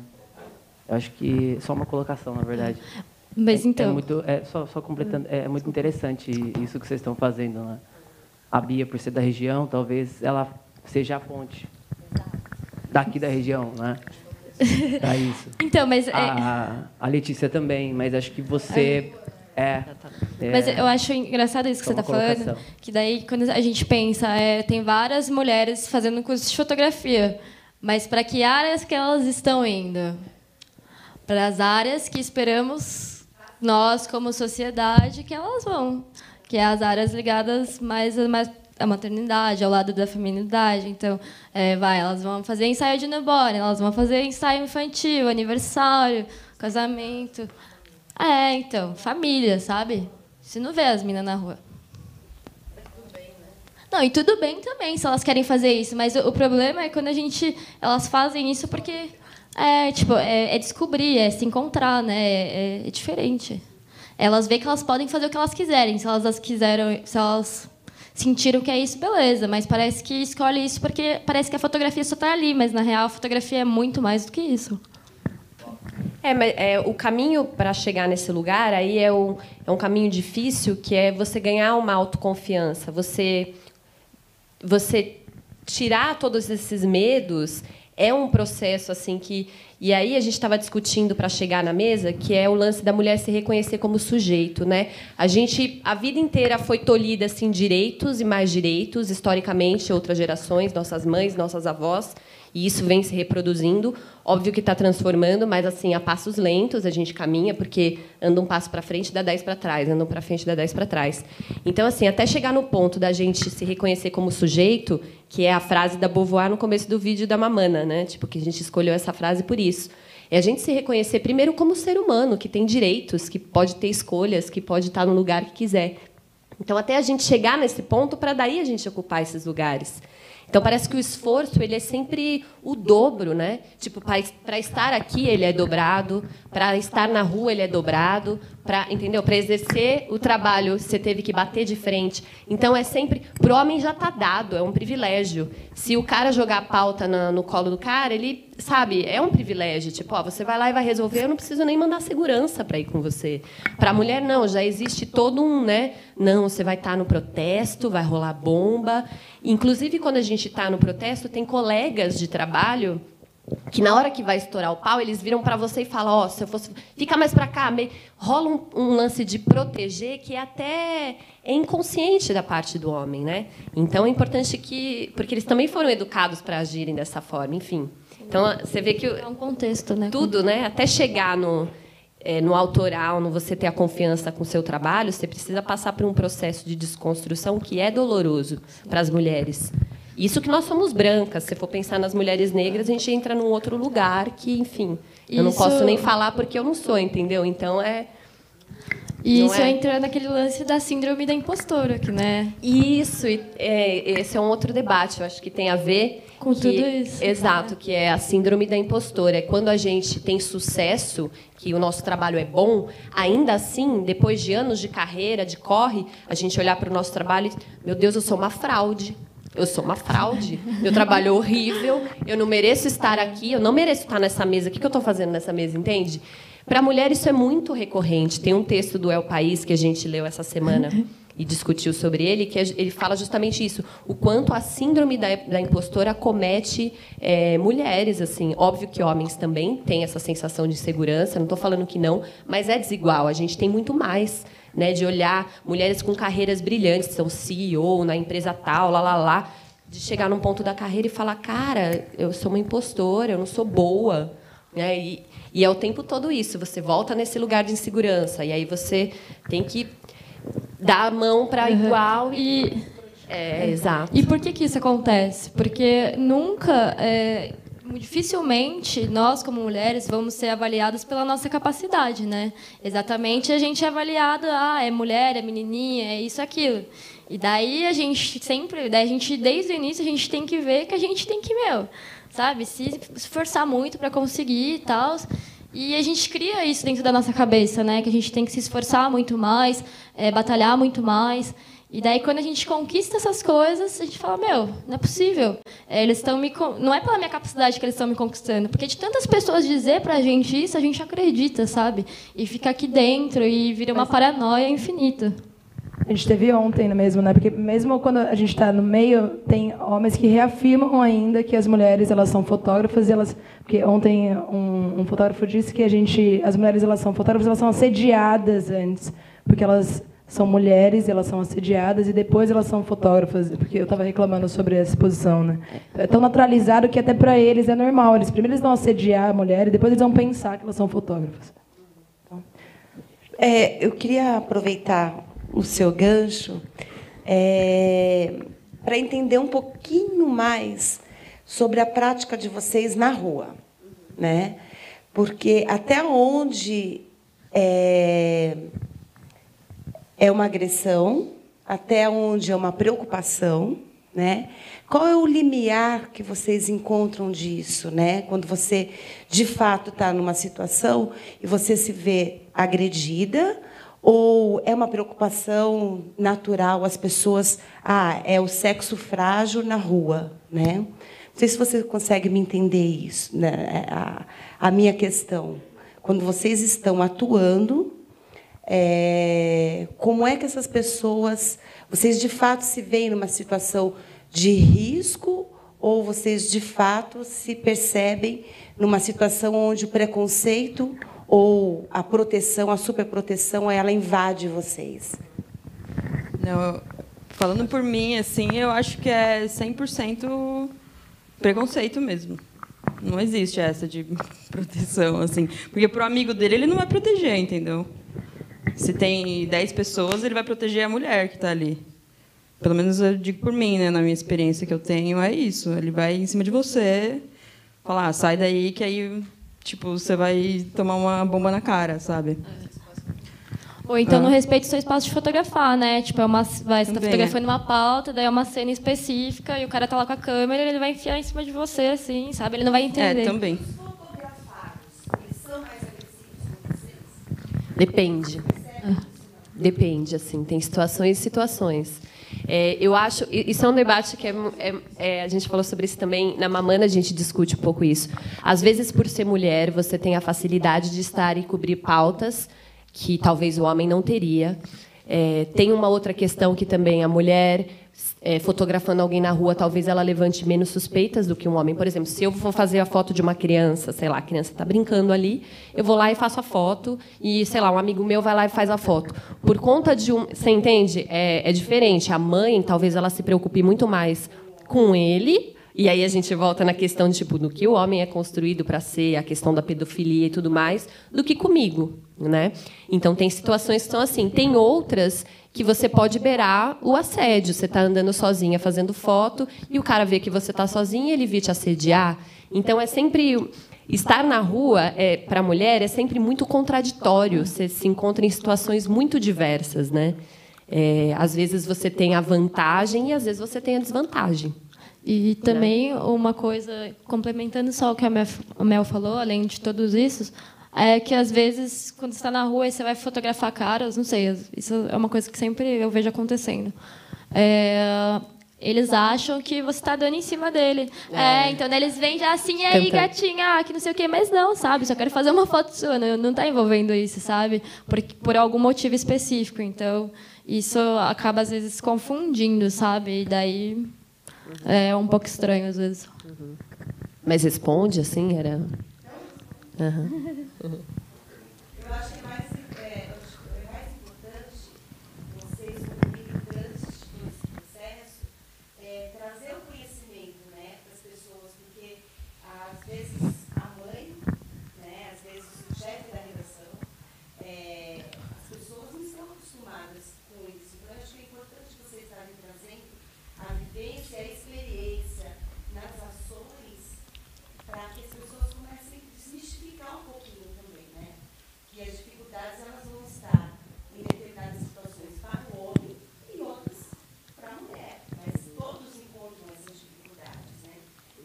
Eu acho que só uma colocação, na verdade. Mas É- então- é muito, é, só, só completando, é muito interessante isso que vocês estão fazendo, né? A Bia, por ser da região, talvez ela seja a fonte daqui da região, né? Pra isso. Então, mas é- a, a Letícia também, mas acho que você é. é Mas eu acho engraçado isso que você está falando. Que daí, quando a gente pensa, é, tem várias mulheres fazendo curso de fotografia. Mas para que áreas que elas estão indo? Para as áreas que esperamos nós, como sociedade, que elas vão. Que é as áreas ligadas mais mais à maternidade, ao lado da feminilidade. Então, é, vai, elas vão fazer ensaio de newborn, elas vão fazer ensaio infantil, aniversário, casamento. É, então, família, sabe? Você não vê as minas na rua. Não, e tudo bem também se elas querem fazer isso, mas o, o problema é quando a gente elas fazem isso porque é tipo é, é descobrir, é se encontrar, né? É, é diferente. Elas veem que elas podem fazer o que elas quiserem, se elas as quiseram, se elas sentiram que é isso, beleza. Mas parece que escolhe isso porque parece que a fotografia só está ali, mas na real a fotografia é muito mais do que isso. É, mas é, o caminho para chegar nesse lugar aí é um, é um caminho difícil, que é você ganhar uma autoconfiança, você você tirar todos esses medos é um processo assim que e aí a gente estava discutindo para chegar na mesa que é o lance da mulher se reconhecer como sujeito, né? A gente a vida inteira foi tolhida assim direitos e mais direitos historicamente outras gerações, nossas mães, nossas avós e isso vem se reproduzindo. Óbvio que está transformando, mas assim a passos lentos a gente caminha porque anda um passo para frente dá dez para trás, anda um para frente dá dez para trás. Então assim até chegar no ponto da gente se reconhecer como sujeito, que é a frase da Beauvoir no começo do vídeo da Mamana, né? Tipo que a gente escolheu essa frase por isso. É a gente se reconhecer primeiro como ser humano que tem direitos, que pode ter escolhas, que pode estar no lugar que quiser. Então até a gente chegar nesse ponto para daí a gente ocupar esses lugares. Então parece que o esforço ele é sempre o dobro, né? Tipo para estar aqui ele é dobrado, para estar na rua ele é dobrado, para entendeu? Para exercer o trabalho você teve que bater de frente. Então é sempre pro homem já está dado, é um privilégio. Se o cara jogar a pauta no colo do cara, ele sabe é um privilégio. Tipo, ó, você vai lá e vai resolver, eu não preciso nem mandar segurança para ir com você. Para a mulher não, já existe todo um, né? Não, você vai estar no protesto, vai rolar bomba. Inclusive quando a gente está no protesto, tem colegas de trabalho que na hora que vai estourar o pau, eles viram para você e falam: ó, se eu fosse, fica mais para cá, rola um, um lance de proteger que é até é inconsciente da parte do homem, né? Então é importante que, porque eles também foram educados para agirem dessa forma, enfim. Então você vê que é um contexto, né? Tudo, né? Até chegar no é, no autoral, no você ter a confiança com o seu trabalho, você precisa passar por um processo de desconstrução que é doloroso para as mulheres. Isso que nós somos brancas. Se for pensar nas mulheres negras, a gente entra num outro lugar que, enfim, eu não posso nem falar porque eu não sou, entendeu? Então é E não isso é? entra naquele lance da síndrome da impostora, que, né? Isso, é, esse é um outro debate, eu acho que tem a ver Com que- tudo isso. Exato, que é a síndrome da impostora. É quando a gente tem sucesso, que o nosso trabalho é bom, ainda assim, depois de anos de carreira, de corre, a gente olhar para o nosso trabalho e, meu Deus, eu sou uma fraude. Eu sou uma fraude. Meu trabalho é horrível. Eu não mereço estar aqui. Eu não mereço estar nessa mesa. O que eu estou fazendo nessa mesa, entende? Para a mulher, isso é muito recorrente. Tem um texto do El País que a gente leu essa semana e discutiu sobre ele, que é- ele fala justamente isso, o quanto a síndrome da, da impostora acomete é, mulheres, assim, óbvio que homens também têm essa sensação de insegurança, não estou falando que não, mas é desigual, a gente tem muito mais, né, de olhar mulheres com carreiras brilhantes, que são CEO na empresa tal, lá, lá, lá, de chegar num ponto da carreira e falar, cara, eu sou uma impostora, eu não sou boa, né, e, e é o tempo todo isso, você volta nesse lugar de insegurança, e aí você tem que dar a mão para igual e é, exato. E por que que isso acontece? Porque nunca, é, dificilmente nós como mulheres vamos ser avaliadas pela nossa capacidade, né? Exatamente, a gente é avaliada, ah, é mulher, é menininha, é isso, aquilo. E daí a gente sempre, daí a gente desde o início a gente tem que ver que a gente tem que meu, sabe, se esforçar muito para conseguir e tal. E a gente cria isso dentro da nossa cabeça, né? Que a gente tem que se esforçar muito mais, é, batalhar muito mais. E daí, quando a gente conquista essas coisas, a gente fala: Meu, não é possível. É, eles estão me. Não é pela minha capacidade que eles estão me conquistando. Porque de tantas pessoas dizer pra gente isso, a gente acredita, sabe? E fica aqui dentro e vira uma paranoia infinita. A gente teve ontem mesmo, né? Porque mesmo quando a gente está no meio, tem homens que reafirmam ainda que as mulheres elas são fotógrafas e elas, porque ontem um, um fotógrafo disse que a gente, as mulheres elas são fotógrafas, elas são assediadas antes, porque elas são mulheres, elas são assediadas e depois elas são fotógrafas, porque eu estava reclamando sobre essa posição, né? É tão naturalizado que até para eles é normal. Eles primeiro eles vão assediar a mulher e depois eles vão pensar que elas são fotógrafas. É, eu queria aproveitar o seu gancho para entender um pouquinho mais sobre a prática de vocês na rua, né? Porque até onde é, é uma agressão, até onde é uma preocupação, né? Qual é o limiar que vocês encontram disso, né? Quando você de fato está numa situação e você se vê agredida ou é uma preocupação natural as pessoas, ah, é o sexo frágil na rua, né? Não sei se você consegue me entender isso, né? A, a minha questão, quando vocês estão atuando é, como é que essas pessoas, vocês de fato se veem numa situação de risco ou vocês de fato se percebem numa situação onde o preconceito ou a proteção, a superproteção, ela invade vocês? Não, falando por mim, assim, eu acho que é 100% preconceito mesmo. Não existe essa de proteção, assim. Porque pro amigo dele, ele não vai proteger, entendeu? Se tem 10 pessoas, ele vai proteger a mulher que está ali. Pelo menos eu digo por mim, né? Na minha experiência que eu tenho, é isso. Ele vai em cima de você, falar, ah, sai daí, que aí, tipo, você vai tomar uma bomba na cara, sabe? Ou então Ah. não respeita o seu espaço de fotografar, né? Tipo, é uma, vai, você tá Também, fotografando uma pauta, daí é uma cena específica e o cara tá lá com a câmera, ele vai enfiar em cima de você, assim, sabe? Ele não vai entender. É, também. Depende. Depende, assim, tem situações e situações. É, eu acho, isso é um debate que é, é- é, a gente falou sobre isso também na Mamana, a gente discute um pouco isso. Às vezes, por ser mulher, você tem a facilidade de estar e cobrir pautas que talvez o homem não teria. É, tem uma outra questão que também a mulher é, fotografando alguém na rua, talvez ela levante menos suspeitas do que um homem. Por exemplo, se eu for fazer a foto de uma criança, sei lá, a criança está brincando ali, eu vou lá e faço a foto e, sei lá, um amigo meu vai lá e faz a foto. Por conta de um, você entende? É, é diferente. A mãe, talvez ela se preocupe muito mais com ele E aí a gente volta na questão de, tipo, do que o homem é construído para ser, a questão da pedofilia e tudo mais, do que comigo, né? Então tem situações que são assim, tem outras que você pode beirar o assédio. Você está andando sozinha fazendo foto e o cara vê que você está sozinha ele vir te assediar. Então é sempre estar na rua é, para a mulher é sempre muito contraditório. Você se encontra em situações muito diversas, né? É, às vezes você tem a vantagem e às vezes você tem a desvantagem. E também uma coisa, complementando só o que a Mel, falou, além de todos isso, é que às vezes, quando você está na rua e você vai fotografar caras, não sei, isso é uma coisa que sempre eu vejo acontecendo. É, eles acham que você está dando em cima dele. É, É. então daí eles vêm já assim, e aí, Cantando. gatinha, ah, que não sei o quê, mas não, sabe? Só quero fazer uma foto sua, não, não tá envolvendo isso, sabe? Por, por algum motivo específico. Então, isso acaba às vezes confundindo, sabe? E daí é um pouco estranho às vezes. Mas responde assim, era. Aham. Eu acho que mais, é, eu acho que é mais importante vocês, como militantes desse processo, é, trazer o conhecimento né, para as pessoas, porque às vezes a mãe, né, às vezes o chefe da redação, é, as pessoas não estão acostumadas com isso. Então, eu acho que é importante vocês estarem trazendo a vivência, a experiência nas ações para que as pessoas comecem a desmistificar um pouquinho também, né? Que as dificuldades elas vão estar em determinadas situações para o homem e outras para a mulher, mas todos encontram essas dificuldades, né?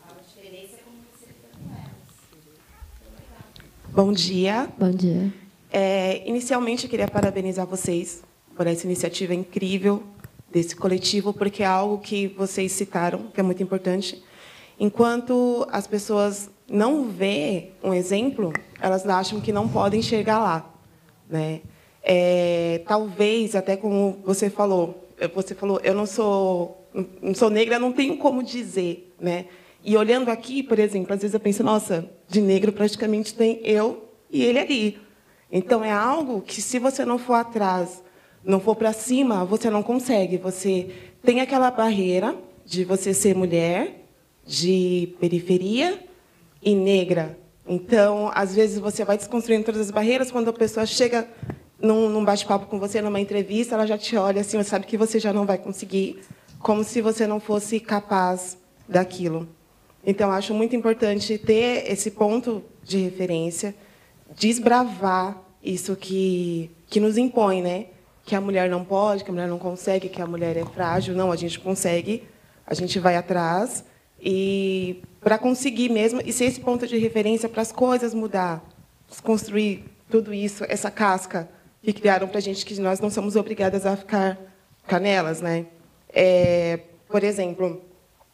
A diferença é como você lida com elas. Então, legal. Bom dia. Bom dia. É, inicialmente, eu queria parabenizar vocês por essa iniciativa incrível desse coletivo, porque é algo que vocês citaram, que é muito importante. Enquanto as pessoas não vê um exemplo, elas acham que não podem chegar lá, né? É, talvez até como você falou, você falou, eu não sou, não sou negra, não tenho como dizer, né? E olhando aqui, por exemplo, às vezes eu penso, nossa, de negro praticamente tem eu e ele ali. Então é algo que se você não for atrás, não for para cima, você não consegue. Você tem aquela barreira de você ser mulher, de periferia e negra. Então, às vezes você vai desconstruindo todas as barreiras quando a pessoa chega num, num bate-papo com você, numa entrevista, ela já te olha assim, sabe que você já não vai conseguir, como se você não fosse capaz daquilo. Então, acho muito importante ter esse ponto de referência, desbravar isso que, que nos impõe, né? Que a mulher não pode, que a mulher não consegue, que a mulher é frágil. Não, a gente consegue, a gente vai atrás e para conseguir mesmo e ser esse ponto de referência para as coisas mudar, desconstruir tudo isso, essa casca que criaram para a gente que nós não somos obrigadas a ficar canelas, né? É, por exemplo,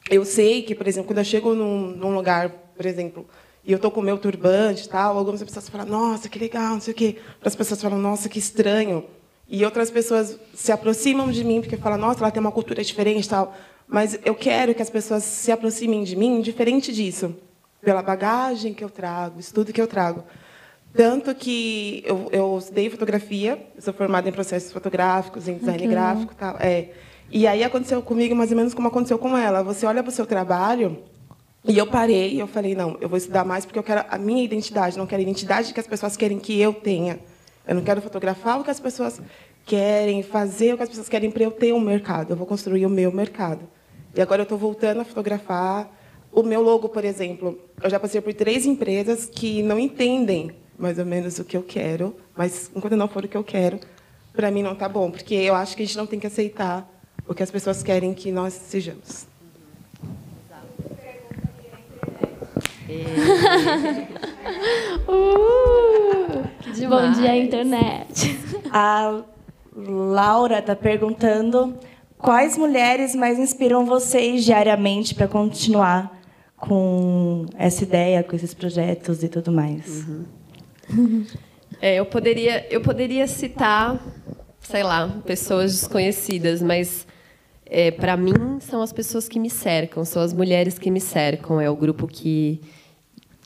eu sei que, por exemplo, quando eu chego num, num lugar, por exemplo, e eu estou com o meu turbante e tal, algumas pessoas falam, nossa, que legal, não sei o quê. Outras pessoas falam, nossa, que estranho. E outras pessoas se aproximam de mim porque falam, nossa, ela tem uma cultura diferente tal. Mas eu quero que as pessoas se aproximem de mim diferente disso, pela bagagem que eu trago, estudo que eu trago. Tanto que eu, eu estudei fotografia, eu sou formada em processos fotográficos, em design legal. gráfico tal. É. E aí aconteceu comigo mais ou menos como aconteceu com ela. Você olha para o seu trabalho e eu parei e eu falei, não, eu vou estudar mais porque eu quero a minha identidade, não quero a identidade que as pessoas querem que eu tenha. Eu não quero fotografar o que as pessoas querem, fazer o que as pessoas querem para eu ter um mercado. Eu vou construir o meu mercado. E agora eu estou voltando a fotografar o meu logo, por exemplo. Eu já passei por três empresas que não entendem mais ou menos o que eu quero, mas enquanto não for o que eu quero, para mim não está bom, porque eu acho que a gente não tem que aceitar o que as pessoas querem que nós sejamos. Uh, Que bom dia, demais. internet. A Laura está perguntando quais mulheres mais inspiram vocês diariamente para continuar com essa ideia, com esses projetos e tudo mais. É, eu poderia, eu poderia citar, sei lá, pessoas desconhecidas, mas é, para mim são as pessoas que me cercam, são as mulheres que me cercam, é o grupo que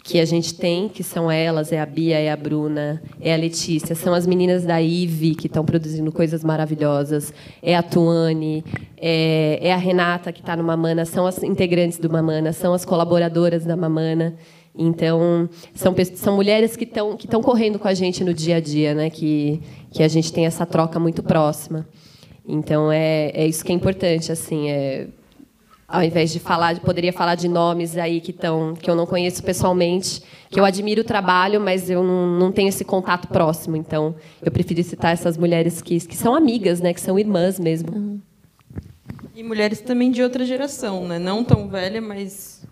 que a gente tem, que são elas, é a Bia, é a Bruna, é a Letícia, são as meninas da IVE que estão produzindo coisas maravilhosas, é a Tuane, é, é a Renata que está no Mamana, são as integrantes do Mamana, são as colaboradoras da Mamana. Então, são, são mulheres que estão que correndo com a gente no dia a dia, né? que, que a gente tem essa troca muito próxima. Então, é, é isso que é importante. assim é, ao invés de falar, poderia falar de nomes aí que estão que eu não conheço pessoalmente, que eu admiro o trabalho, mas eu não, não tenho esse contato próximo. Então, eu preferi citar essas mulheres que, que são amigas, né, que são irmãs mesmo. E mulheres também de outra geração, né? Não tão velha, mas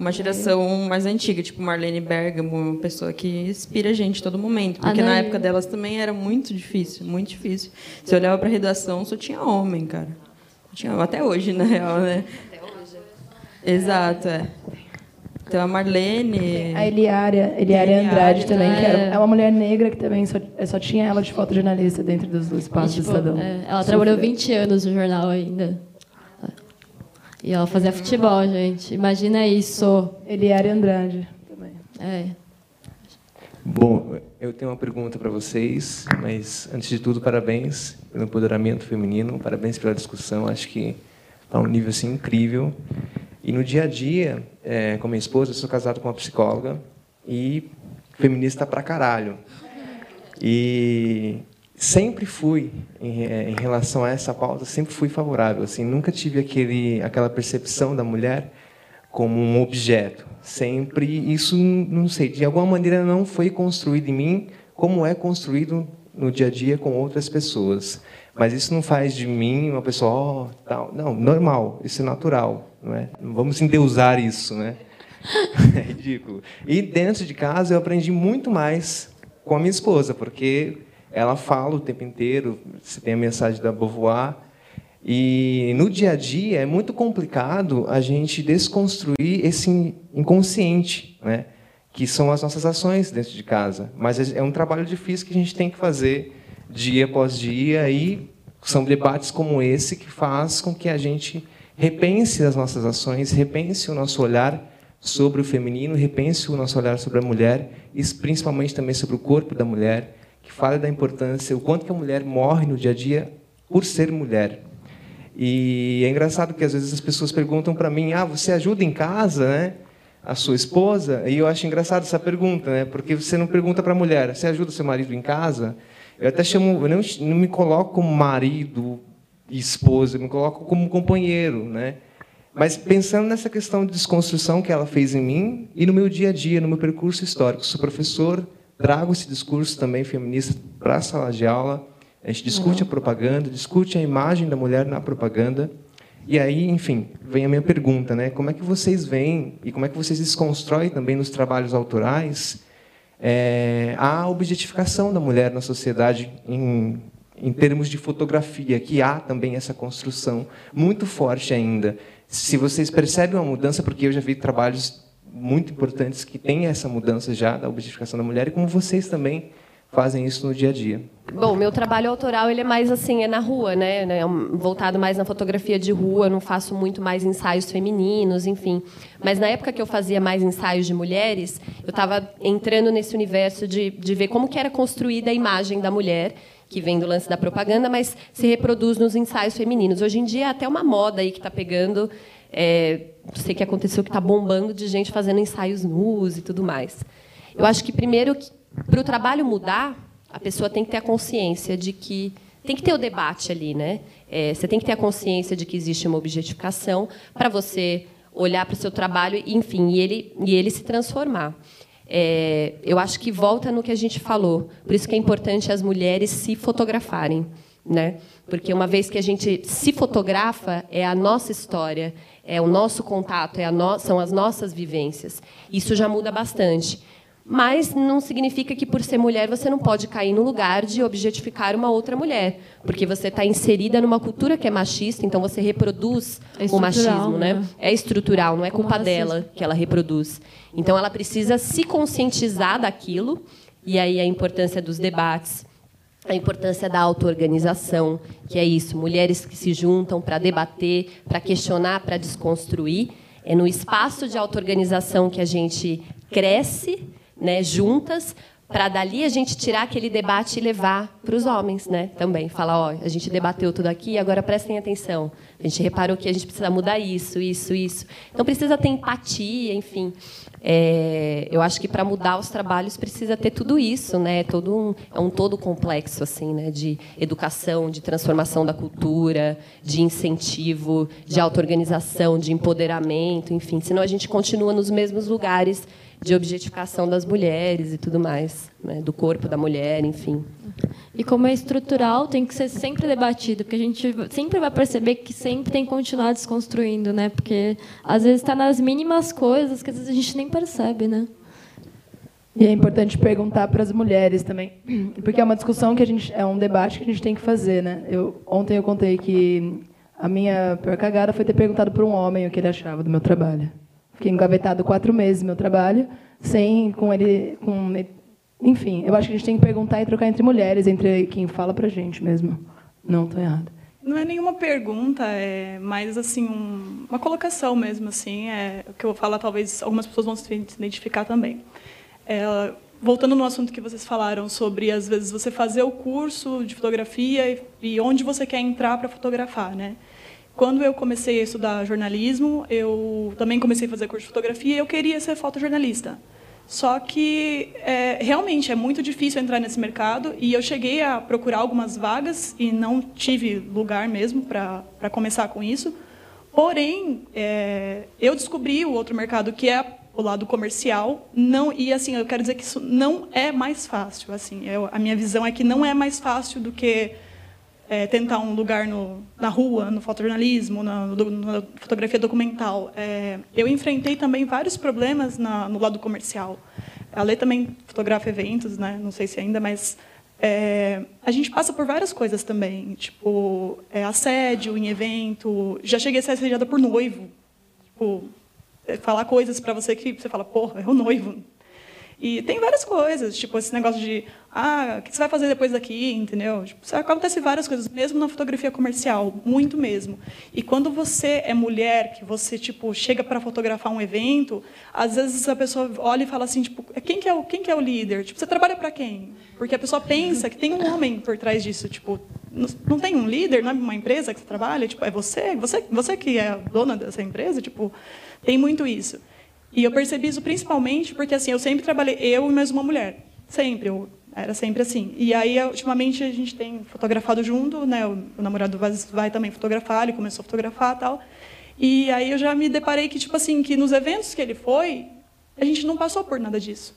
uma geração mais antiga, tipo Marlene Bergamo, uma pessoa que inspira a gente todo momento. Porque na época delas também era muito difícil, muito difícil. Você olhava para a redação, só tinha homem, cara. Tinha, até hoje, na real, né? Até hoje. Exato, é. Então a Marlene. A Eliária, Eliária Eliária Andrade também, que era, é. é uma mulher negra que também só, só tinha ela de fotojornalista dentro dos, espaços Tipo, do Estadão. é, ela trabalhou Sofreu. 20 anos no jornal ainda. E ela fazia futebol, gente. Imagina isso. Eliária Andrade também. É. Bom, eu tenho uma pergunta para vocês, mas antes de tudo, parabéns pelo empoderamento feminino, parabéns pela discussão. Acho que está um nível assim incrível. E no dia a dia, é, com minha esposa, eu sou casado com uma psicóloga e feminista pra caralho. E sempre fui em, em relação a essa pauta, sempre fui favorável. Assim, nunca tive aquele, aquela percepção da mulher como um objeto. Sempre isso, não sei, de alguma maneira não foi construído em mim como é construído no dia a dia com outras pessoas. Mas isso não faz de mim uma pessoa, ó, tal. Não, normal, isso é natural, não é? Não vamos endeusar isso, né? É ridículo. E dentro de casa eu aprendi muito mais com a minha esposa, porque ela fala o tempo inteiro, você tem a mensagem da Beauvoir, e no dia a dia é muito complicado a gente desconstruir esse inconsciente, né? que são as nossas ações dentro de casa. Mas é um trabalho difícil que a gente tem que fazer dia após dia e são debates como esse que faz com que a gente repense as nossas ações, repense o nosso olhar sobre o feminino, repense o nosso olhar sobre a mulher e principalmente também sobre o corpo da mulher, que fale da importância, o quanto que a mulher morre no dia a dia por ser mulher. E é engraçado que às vezes as pessoas perguntam para mim: "Ah, você ajuda em casa, né?" A sua esposa? E eu acho engraçado essa pergunta, né? Porque você não pergunta para a mulher: "Você ajuda seu marido em casa?" Eu até chamo, eu não, não me coloco como marido e esposa, eu me coloco como companheiro, né? Mas pensando nessa questão de desconstrução que ela fez em mim e no meu dia a dia, no meu percurso histórico, sou professor, trago esse discurso também feminista para a sala de aula. A gente discute a propaganda, discute a imagem da mulher na propaganda. E aí, enfim, vem a minha pergunta, né? Como é que vocês veem e como é que vocês desconstroem também nos trabalhos autorais é, a objetificação da mulher na sociedade em, em termos de fotografia, que há também essa construção muito forte ainda. Se vocês percebem uma mudança, porque eu já vi trabalhos muito importantes que têm essa mudança já da objetificação da mulher, e como vocês também fazem isso no dia a dia. Bom, meu trabalho autoral ele é mais assim, é na rua, né? É voltado mais na fotografia de rua. Não faço muito mais ensaios femininos, enfim. Mas na época que eu fazia mais ensaios de mulheres, eu estava entrando nesse universo de, de ver como que era construída a imagem da mulher que vem do lance da propaganda, mas se reproduz nos ensaios femininos. Hoje em dia é até uma moda aí que está pegando. É, sei que aconteceu, que está bombando de gente fazendo ensaios nus e tudo mais. Eu acho que primeiro para o trabalho mudar, a pessoa tem que ter a consciência de que tem que ter o debate ali, né? É, você tem que ter a consciência de que existe uma objetificação para você olhar para o seu trabalho, enfim, e ele e ele se transformar. É, eu acho que volta no que a gente falou. Por isso que é importante as mulheres se fotografarem, né? Porque uma vez que a gente se fotografa, é a nossa história, é o nosso contato, é a no... são as nossas vivências. Isso já muda bastante. Mas não significa que, por ser mulher, você não pode cair no lugar de objetificar uma outra mulher. Porque você está inserida numa cultura que é machista, então você reproduz É o machismo. Né? né? É estrutural, não é Como culpa dela que ela reproduz. Então, ela precisa se conscientizar daquilo, e aí a importância dos debates, a importância da auto-organização, que é isso, mulheres que se juntam para debater, para questionar, para desconstruir. É no espaço de auto-organização que a gente cresce, né, juntas, para dali a gente tirar aquele debate e levar para os homens, né? Também falar, ó, a gente debateu tudo aqui, agora prestem atenção. A gente reparou que a gente precisa mudar isso, isso, isso. Então precisa ter empatia, enfim. É, eu acho que para mudar os trabalhos precisa ter tudo isso, né? Todo um, é um todo complexo assim, né? De educação, de transformação da cultura, de incentivo, de auto-organização, de empoderamento, enfim. Senão a gente continua nos mesmos lugares de objetificação das mulheres e tudo mais, né? do corpo da mulher, enfim. E como é estrutural, tem que ser sempre debatido, porque a gente sempre vai perceber que sempre tem que continuar desconstruindo, né? Porque às vezes está nas mínimas coisas que às vezes a gente nem percebe, né? E é importante perguntar para as mulheres também, porque é uma discussão que a gente é um debate que a gente tem que fazer, né? Eu ontem eu contei que a minha pior cagada foi ter perguntado para um homem o que ele achava do meu trabalho. Fiquei engavetado quatro meses meu trabalho, sem com ele, com enfim. Eu acho que a gente tem que perguntar e trocar entre mulheres, entre quem fala para gente mesmo. Não, estou errado. Não é nenhuma pergunta, é mais assim um, uma colocação mesmo assim, é o que eu vou falar talvez algumas pessoas vão se identificar também. É, voltando no assunto que vocês falaram sobre às vezes você fazer o curso de fotografia e, e onde você quer entrar para fotografar, né? Quando eu comecei a estudar jornalismo, eu também comecei a fazer curso de fotografia e eu queria ser fotojornalista. Só que é, realmente é muito difícil entrar nesse mercado e eu cheguei a procurar algumas vagas e não tive lugar mesmo para começar com isso. Porém, é, eu descobri o outro mercado que é o lado comercial, não e assim eu quero dizer que isso não é mais fácil. Assim, eu, a minha visão é que não é mais fácil do que é, tentar um lugar no, na rua, no fotojornalismo, na, na fotografia documental. É, eu enfrentei também vários problemas na, no lado comercial. A Lê também fotografa eventos, né? não sei se ainda, mas é, a gente passa por várias coisas também, tipo é, assédio em evento. Já cheguei a ser assediada por noivo. Tipo, é, falar coisas para você que você fala, porra, é o noivo. E tem várias coisas, tipo esse negócio de, ah, o que você vai fazer depois daqui, entendeu? Tipo, acontece várias coisas, mesmo na fotografia comercial, muito mesmo. E quando você é mulher, que você tipo chega para fotografar um evento, às vezes a pessoa olha e fala assim, tipo, quem que é o quem que é o líder? Tipo, você trabalha para quem? Porque a pessoa pensa que tem um homem por trás disso, tipo, não tem um líder, não é uma empresa que você trabalha, tipo, é você, você, você que é a dona dessa empresa, tipo, tem muito isso. E eu percebi isso principalmente porque assim, eu sempre trabalhei eu e mais uma mulher, sempre, eu era sempre assim. E aí ultimamente a gente tem fotografado junto, né? O, namorado vai também fotografar, ele começou a fotografar, tal. E aí eu já me deparei que tipo assim, que nos eventos que ele foi, a gente não passou por nada disso.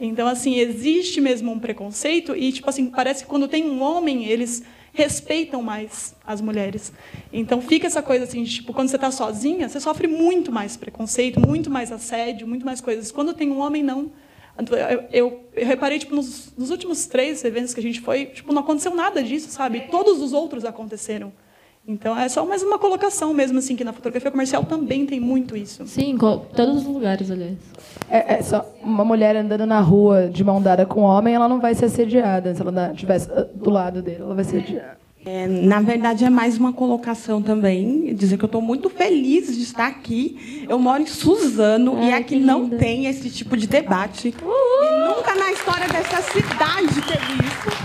Então assim, existe mesmo um preconceito e tipo assim, parece que quando tem um homem, eles respeitam mais as mulheres. Então fica essa coisa assim, de, tipo, quando você está sozinha, você sofre muito mais preconceito, muito mais assédio, muito mais coisas. Quando tem um homem, não. Eu, eu, eu reparei, tipo, nos, nos, últimos três eventos que a gente foi, tipo, não aconteceu nada disso, sabe? Todos os outros aconteceram. Então é só mais uma colocação mesmo, assim, que na fotografia comercial também tem muito isso. Sim, em todos os lugares, aliás. É, é, só uma mulher andando na rua de mão dada com um homem, ela não vai ser assediada. Se ela estivesse ah, do lado dele, ela vai ser assediada. É, na verdade, é mais uma colocação também, dizer que eu estou muito feliz de estar aqui. Eu moro em Suzano Ai, e aqui não tem esse tipo de debate. E nunca na história dessa cidade teve isso.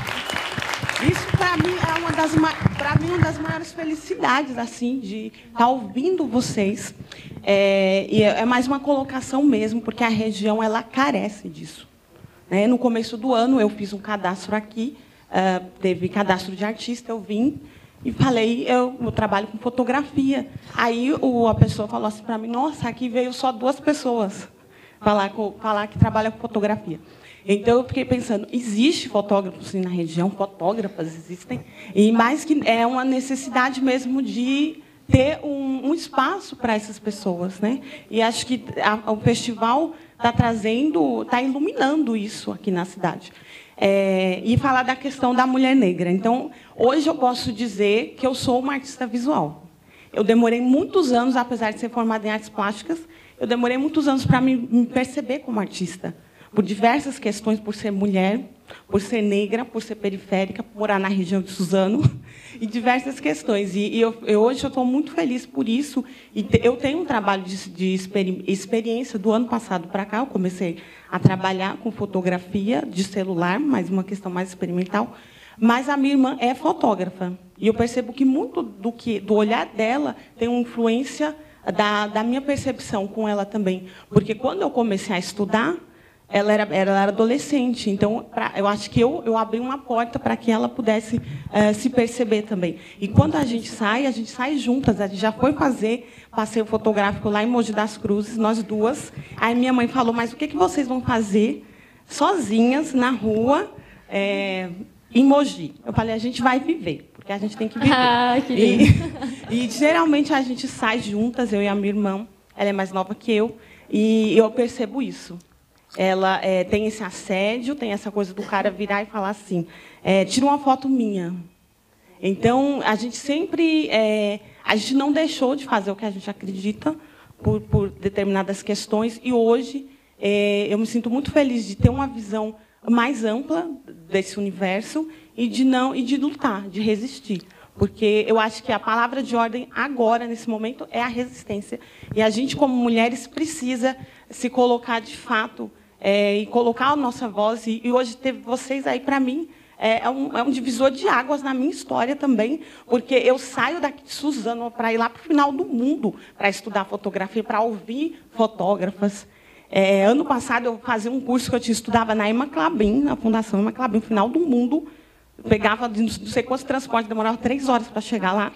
Isso para mim é uma das para mim uma das maiores felicidades assim de estar tá ouvindo vocês. É, e é, é mais uma colocação mesmo, porque a região ela carece disso. Né? No começo do ano eu fiz um cadastro aqui, uh, teve cadastro de artista, eu vim e falei, eu, eu trabalho com fotografia. Aí o, a pessoa falou assim para mim, nossa, aqui veio só duas pessoas falar, falar que trabalha com fotografia. Então eu fiquei pensando, existe fotógrafos na região, fotógrafas existem, e mais que é uma necessidade mesmo de ter um, um espaço para essas pessoas, né? E acho que a, o festival está trazendo, está iluminando isso aqui na cidade. É, e falar da questão da mulher negra. Então, hoje eu posso dizer que eu sou uma artista visual. Eu demorei muitos anos, apesar de ser formada em artes plásticas, eu demorei muitos anos para me, me perceber como artista por diversas questões, por ser mulher, por ser negra, por ser periférica, por morar na região de Suzano, e diversas questões. E, e eu, eu, hoje eu estou muito feliz por isso. E te, eu tenho um trabalho de, de experi, experiência do ano passado para cá. Eu comecei a trabalhar com fotografia de celular, mas uma questão mais experimental. Mas a minha irmã é fotógrafa. E eu percebo que muito do que do olhar dela tem uma influência da, da minha percepção com ela também. Porque quando eu comecei a estudar, ela era, ela era adolescente, então pra, eu acho que eu, eu abri uma porta para que ela pudesse uh, se perceber também. E quando a gente sai, a gente sai juntas. A gente já foi fazer passeio fotográfico lá em Mogi das Cruzes, nós duas. Aí minha mãe falou: Mas o que, que vocês vão fazer sozinhas na rua é, em Mogi? Eu falei: A gente vai viver, porque a gente tem que viver. Ah, que e, e geralmente a gente sai juntas, eu e a minha irmã. Ela é mais nova que eu, e eu percebo isso ela é, tem esse assédio, tem essa coisa do cara virar e falar assim: é, tira uma foto minha. Então, a gente sempre. É, a gente não deixou de fazer o que a gente acredita por, por determinadas questões, e hoje é, eu me sinto muito feliz de ter uma visão mais ampla desse universo e de não e de lutar, de resistir. Porque eu acho que a palavra de ordem agora, nesse momento, é a resistência. E a gente, como mulheres, precisa se colocar de fato é, e colocar a nossa voz. E, e hoje ter vocês aí, para mim, é, é, um, é, um, divisor de águas na minha história também, porque eu saio daqui de Suzano para ir lá para o final do mundo para estudar fotografia, para ouvir fotógrafas. É, ano passado eu fazia um curso que eu estudava na Emma Clabin, na Fundação Emma Clabin, final do mundo. Pegava não sei quantos transportes, demorava três horas para chegar lá,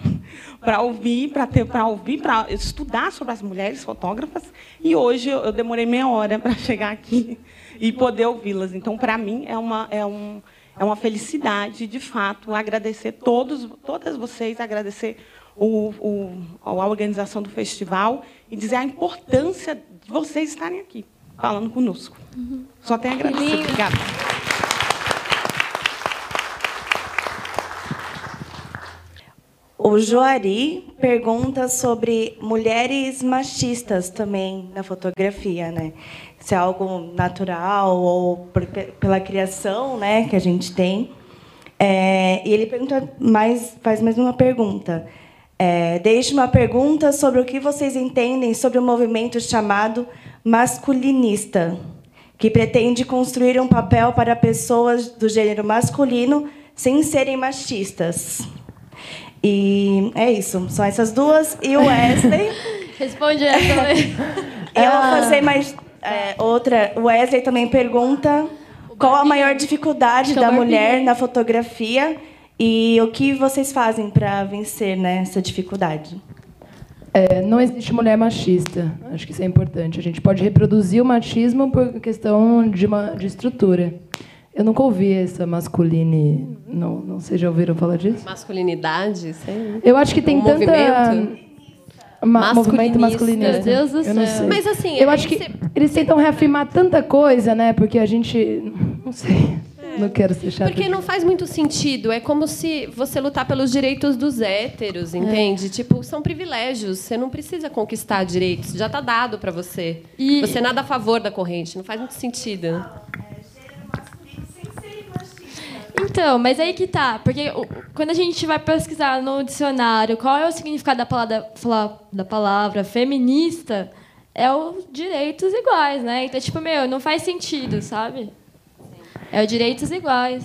para ouvir, para ter, para ouvir, para estudar sobre as mulheres fotógrafas. E hoje eu, eu demorei meia hora para chegar aqui e poder ouvi-las. Então, para mim é uma é um é uma felicidade, de fato, agradecer todos, todas vocês, agradecer o, o, a organização do festival e dizer a importância de vocês estarem aqui falando conosco. Uhum. Só tenho a agradecer. Obrigada. O Joari pergunta sobre mulheres machistas também na fotografia, né? Se é algo natural ou por, pela criação, né, que a gente tem. É, e ele pergunta mais, faz mais uma pergunta. É, deixe uma pergunta sobre o que vocês entendem sobre o movimento chamado masculinista, que pretende construir um papel para pessoas do gênero masculino sem serem machistas. E é isso, são essas duas. E o Wesley. Responde essa também. Eu vou fazer mais é, outra. O Wesley também pergunta qual a maior dificuldade da mulher na fotografia e o que vocês fazem para vencer né, essa dificuldade. É, não existe mulher machista. Acho que isso é importante. A gente pode reproduzir o machismo por questão de, uma, de estrutura. Eu nunca ouvi essa masculine. Não, não sei, já ouviram falar disso? Masculinidade? Sei. Eu acho que tem um tanta. Movimento? Ma movimento masculinista. Meu Deus do eu não céu. sei. Mas assim, eu é acho que se- eles tentam reafirmar tanta coisa, né? Porque a gente. Não sei. Não quero ser chata. Porque não faz muito sentido. É como se você lutar pelos direitos dos héteros, entende? Tipo, são privilégios. Você não precisa conquistar direitos. Já está dado para você. Você nada a favor da corrente. Não faz muito sentido. Então, mas aí que tá. Porque o- quando a gente vai pesquisar no dicionário qual é o significado da palavra, da palavra feminista, é os direitos iguais, né? Então, tipo, meu, não faz sentido, sabe? É os direitos iguais.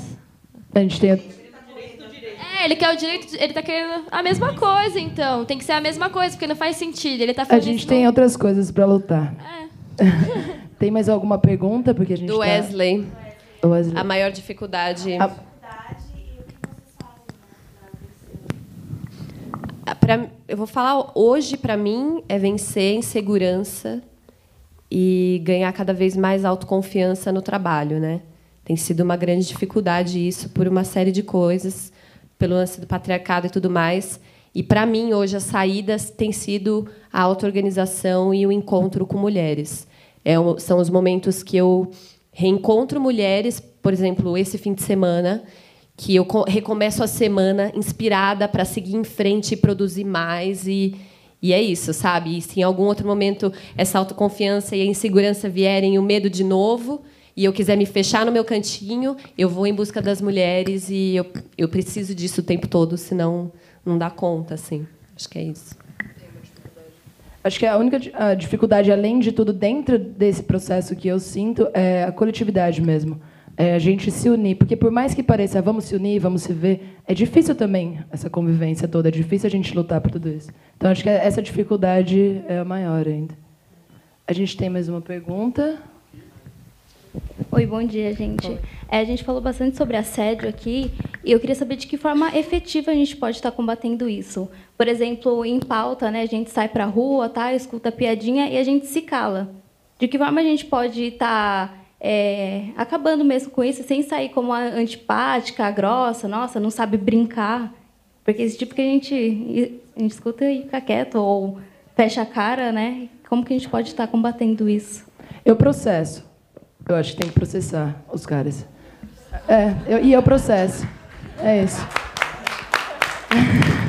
A gente tem. É, ele quer o direito, ele tá querendo a mesma coisa, então. Tem que ser a mesma coisa, porque não faz sentido. Ele tá A gente tem outras coisas para lutar. tem mais alguma pergunta? Porque a gente Do tá- Wesley. A maior dificuldade. A- Pra, eu vou falar hoje para mim é vencer a insegurança e ganhar cada vez mais autoconfiança no trabalho, né? Tem sido uma grande dificuldade isso por uma série de coisas, pelo lance do patriarcado e tudo mais. E para mim hoje as saídas têm sido a auto-organização e o encontro com mulheres. É são os momentos que eu reencontro mulheres, por exemplo, esse fim de semana, que eu co- recomeço a semana inspirada para seguir em frente e produzir mais e e é isso, sabe? E se em algum outro momento essa autoconfiança e a insegurança vierem o medo de novo, e eu quiser me fechar no meu cantinho, eu vou em busca das mulheres e eu, eu preciso disso o tempo todo, senão não dá conta, assim. Acho que é isso. Acho que a única a dificuldade, além de tudo, dentro desse processo que eu sinto, é a coletividade mesmo. É a gente se unir. Porque, por mais que pareça, "Ah, vamos se unir, vamos se ver, é difícil também essa convivência toda. É difícil a gente lutar por tudo isso. Então, acho que essa dificuldade é a maior ainda. A gente tem mais uma pergunta. Oi, bom dia, gente. É, a gente falou bastante sobre assédio aqui e eu queria saber de que forma efetiva a gente pode estar combatendo isso. Por exemplo, em pauta, né, a gente sai para a rua, tá, escuta piadinha e a gente se cala. De que forma a gente pode estar é, acabando mesmo com isso, sem sair como a antipática, a grossa, nossa, não sabe brincar? Porque esse tipo que a gente, a gente escuta e fica quieto ou fecha a cara, né? Como que a gente pode estar combatendo isso? Eu processo. Eu acho que tem que processar os caras. É, eu- e eu processo. É isso.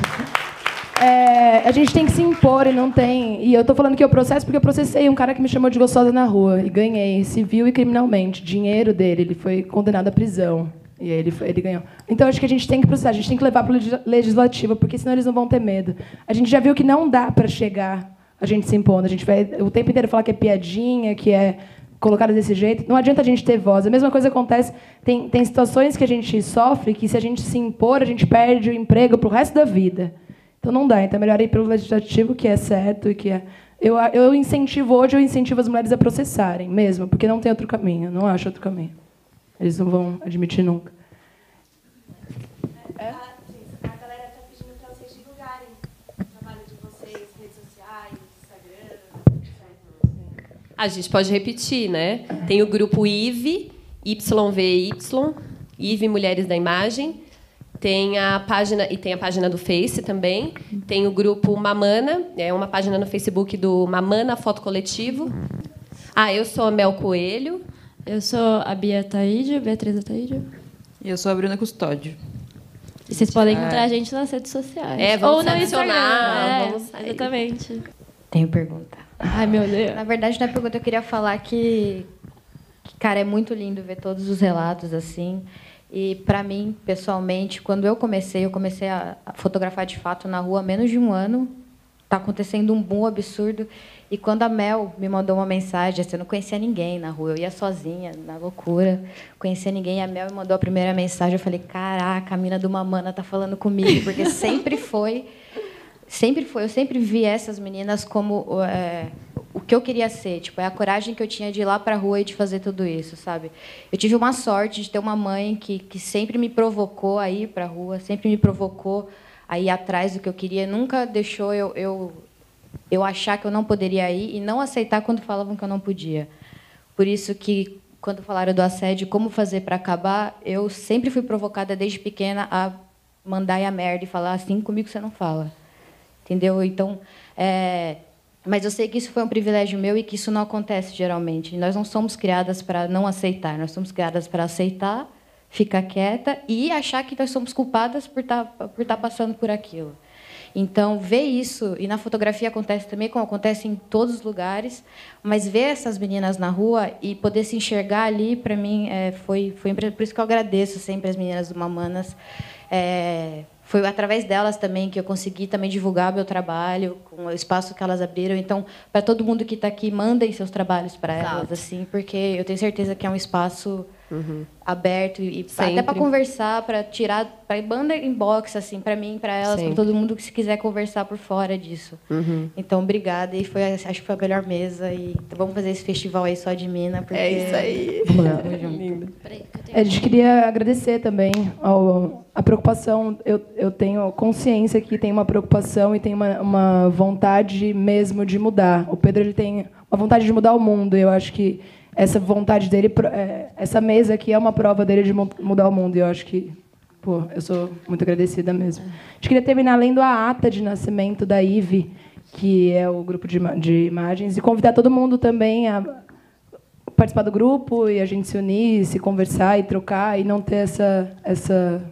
É, a gente tem que se impor e não tem. E eu tô falando que eu processo porque eu processei um cara que me chamou de gostosa na rua e ganhei, civil e criminalmente. Dinheiro dele, ele foi condenado à prisão. E aí ele, foi- ele ganhou. Então acho que a gente tem que processar, a gente tem que levar para o legislativo, porque senão eles não vão ter medo. A gente já viu que não dá para chegar a gente se impondo. A gente vai o tempo inteiro falar que é piadinha, que é colocada desse jeito. Não adianta a gente ter voz. A mesma coisa acontece. Tem, tem situações que a gente sofre que, se a gente se impor, a gente perde o emprego para o resto da vida. Então não dá. Então é melhor ir pelo legislativo, que é certo e que é. Eu, eu incentivo hoje, eu incentivo as mulheres a processarem mesmo, porque não tem outro caminho. Não acho outro caminho. Eles não vão admitir nunca. A galera está pedindo para vocês divulgarem o trabalho de vocês, redes sociais, Instagram. A gente pode repetir, né? Tem o grupo IVE, YVY, IVE Mulheres da Imagem. Tem a página e tem a página do Face também. Tem o grupo Mamana, é uma página no Facebook do Mamana Foto Coletivo. Ah, eu sou a Mel Coelho. Eu sou a Bia Taídio, Beatriz Taídio. E eu sou a Bruna Custódio. E vocês podem É. encontrar a gente nas redes sociais. É, vamos Ou no adicionar, Instagram. É, vamos sair. exatamente. Tenho pergunta. Ai, meu Deus. Na verdade, na pergunta eu queria falar que, que, cara, é muito lindo ver todos os relatos assim. E para mim, pessoalmente, quando eu comecei, eu comecei a fotografar de fato na rua há menos de um ano. Tá acontecendo um boom absurdo. E quando a Mel me mandou uma mensagem, assim, eu não conhecia ninguém na rua, eu ia sozinha, na loucura, conhecia ninguém. E a Mel me mandou a primeira mensagem, eu falei: "Caraca, a mina do Mamana tá falando comigo", porque sempre foi sempre foi, eu sempre vi essas meninas como é, o que eu queria ser, tipo, é a coragem que eu tinha de ir lá para a rua e de fazer tudo isso, sabe? Eu tive uma sorte de ter uma mãe que, que sempre me provocou a ir para a rua, sempre me provocou a ir atrás do que eu queria, nunca deixou eu, eu eu achar que eu não poderia ir e não aceitar quando falavam que eu não podia. Por isso que quando falaram do assédio, como fazer para acabar, eu sempre fui provocada desde pequena a mandar a merda e falar assim comigo você não fala entendeu? Então, é, mas eu sei que isso foi um privilégio meu e que isso não acontece geralmente. Nós não somos criadas para não aceitar, nós somos criadas para aceitar, ficar quieta e achar que nós somos culpadas por estar por estar passando por aquilo. Então, ver isso, e na fotografia acontece também, como acontece em todos os lugares, mas ver essas meninas na rua e poder se enxergar ali, para mim, é, foi, foi por isso que eu agradeço sempre as meninas do Mamanas. É, foi através delas também que eu consegui também divulgar meu trabalho, com o espaço que elas abriram. Então, para todo mundo que está aqui, mandem seus trabalhos para elas, assim, porque eu tenho certeza que é um espaço aberto e até Sempre. para conversar, para tirar, para banda inbox assim, para mim, para elas, para todo mundo que se quiser conversar por fora disso. Uhum. Então, obrigada e foi, acho que foi a melhor mesa e vamos fazer esse festival aí só de mina, porque É isso aí. É, A gente queria agradecer também ao, a preocupação. Eu, eu tenho consciência que tem uma preocupação e tem uma, uma vontade mesmo de mudar. O Pedro ele tem uma vontade de mudar o mundo. E eu acho que essa vontade dele, é, essa mesa aqui é uma prova dele de mu- mudar o mundo. E eu acho que, pô, eu sou muito agradecida mesmo. A gente queria terminar lendo a ata de nascimento da IVE, que é o grupo de, de imagens, e convidar todo mundo também a participar do grupo e a gente se unir, se conversar e trocar e não ter essa essa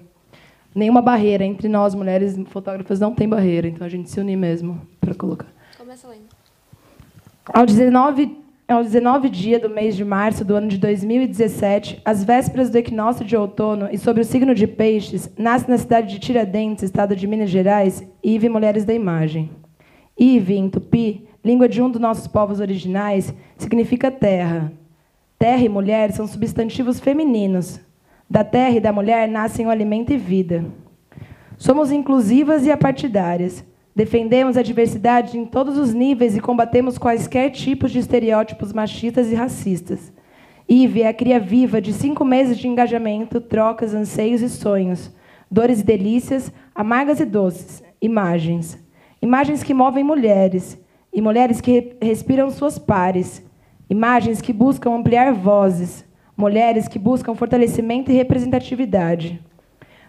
nenhuma barreira entre nós mulheres fotógrafas não tem barreira, então a gente se unir mesmo para colocar. Começa lendo. Ao 19 ao 19 dia do mês de março do ano de 2017, às vésperas do equinócio de outono e sobre o signo de peixes, nasce na cidade de Tiradentes, estado de Minas Gerais, Ive Mulheres da Imagem. Ive, em tupi, língua de um dos nossos povos originais, significa terra. Terra e mulher são substantivos femininos. Da terra e da mulher nascem o alimento e vida. Somos inclusivas e apartidárias. Defendemos a diversidade em todos os níveis e combatemos quaisquer tipos de estereótipos machistas e racistas. Ive é a cria viva de cinco meses de engajamento, trocas, anseios e sonhos, dores e delícias, amargas e doces, imagens. Imagens que movem mulheres, e mulheres que respiram suas pares. Imagens que buscam ampliar vozes, mulheres que buscam fortalecimento e representatividade.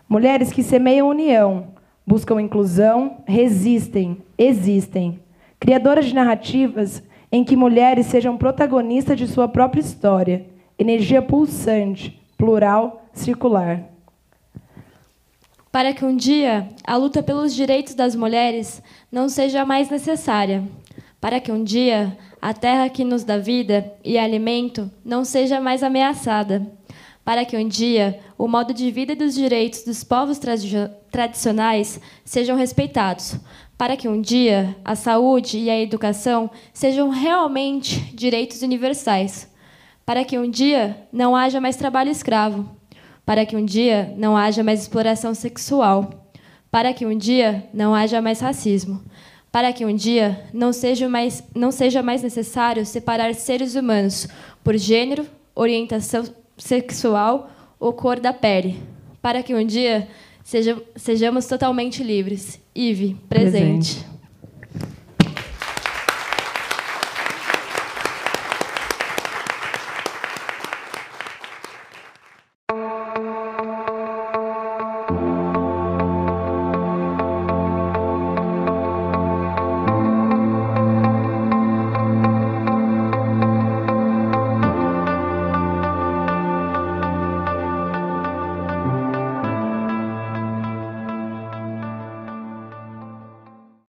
Mulheres que semeiam união, buscam inclusão, resistem, existem. Criadoras de narrativas em que mulheres sejam protagonistas de sua própria história. Energia pulsante, plural, circular. Para que um dia a luta pelos direitos das mulheres não seja mais necessária. Para que um dia a terra que nos dá vida e alimento não seja mais ameaçada. Para que um dia o modo de vida e dos direitos dos povos tradicionais sejam respeitados. Para que um dia a saúde e a educação sejam realmente direitos universais. Para que um dia não haja mais trabalho escravo. Para que um dia não haja mais exploração sexual. Para que um dia não haja mais racismo para que um dia não seja mais, não seja mais necessário separar seres humanos por gênero, orientação sexual ou cor da pele, para que um dia seja, sejamos totalmente livres. Ive, presente. presente.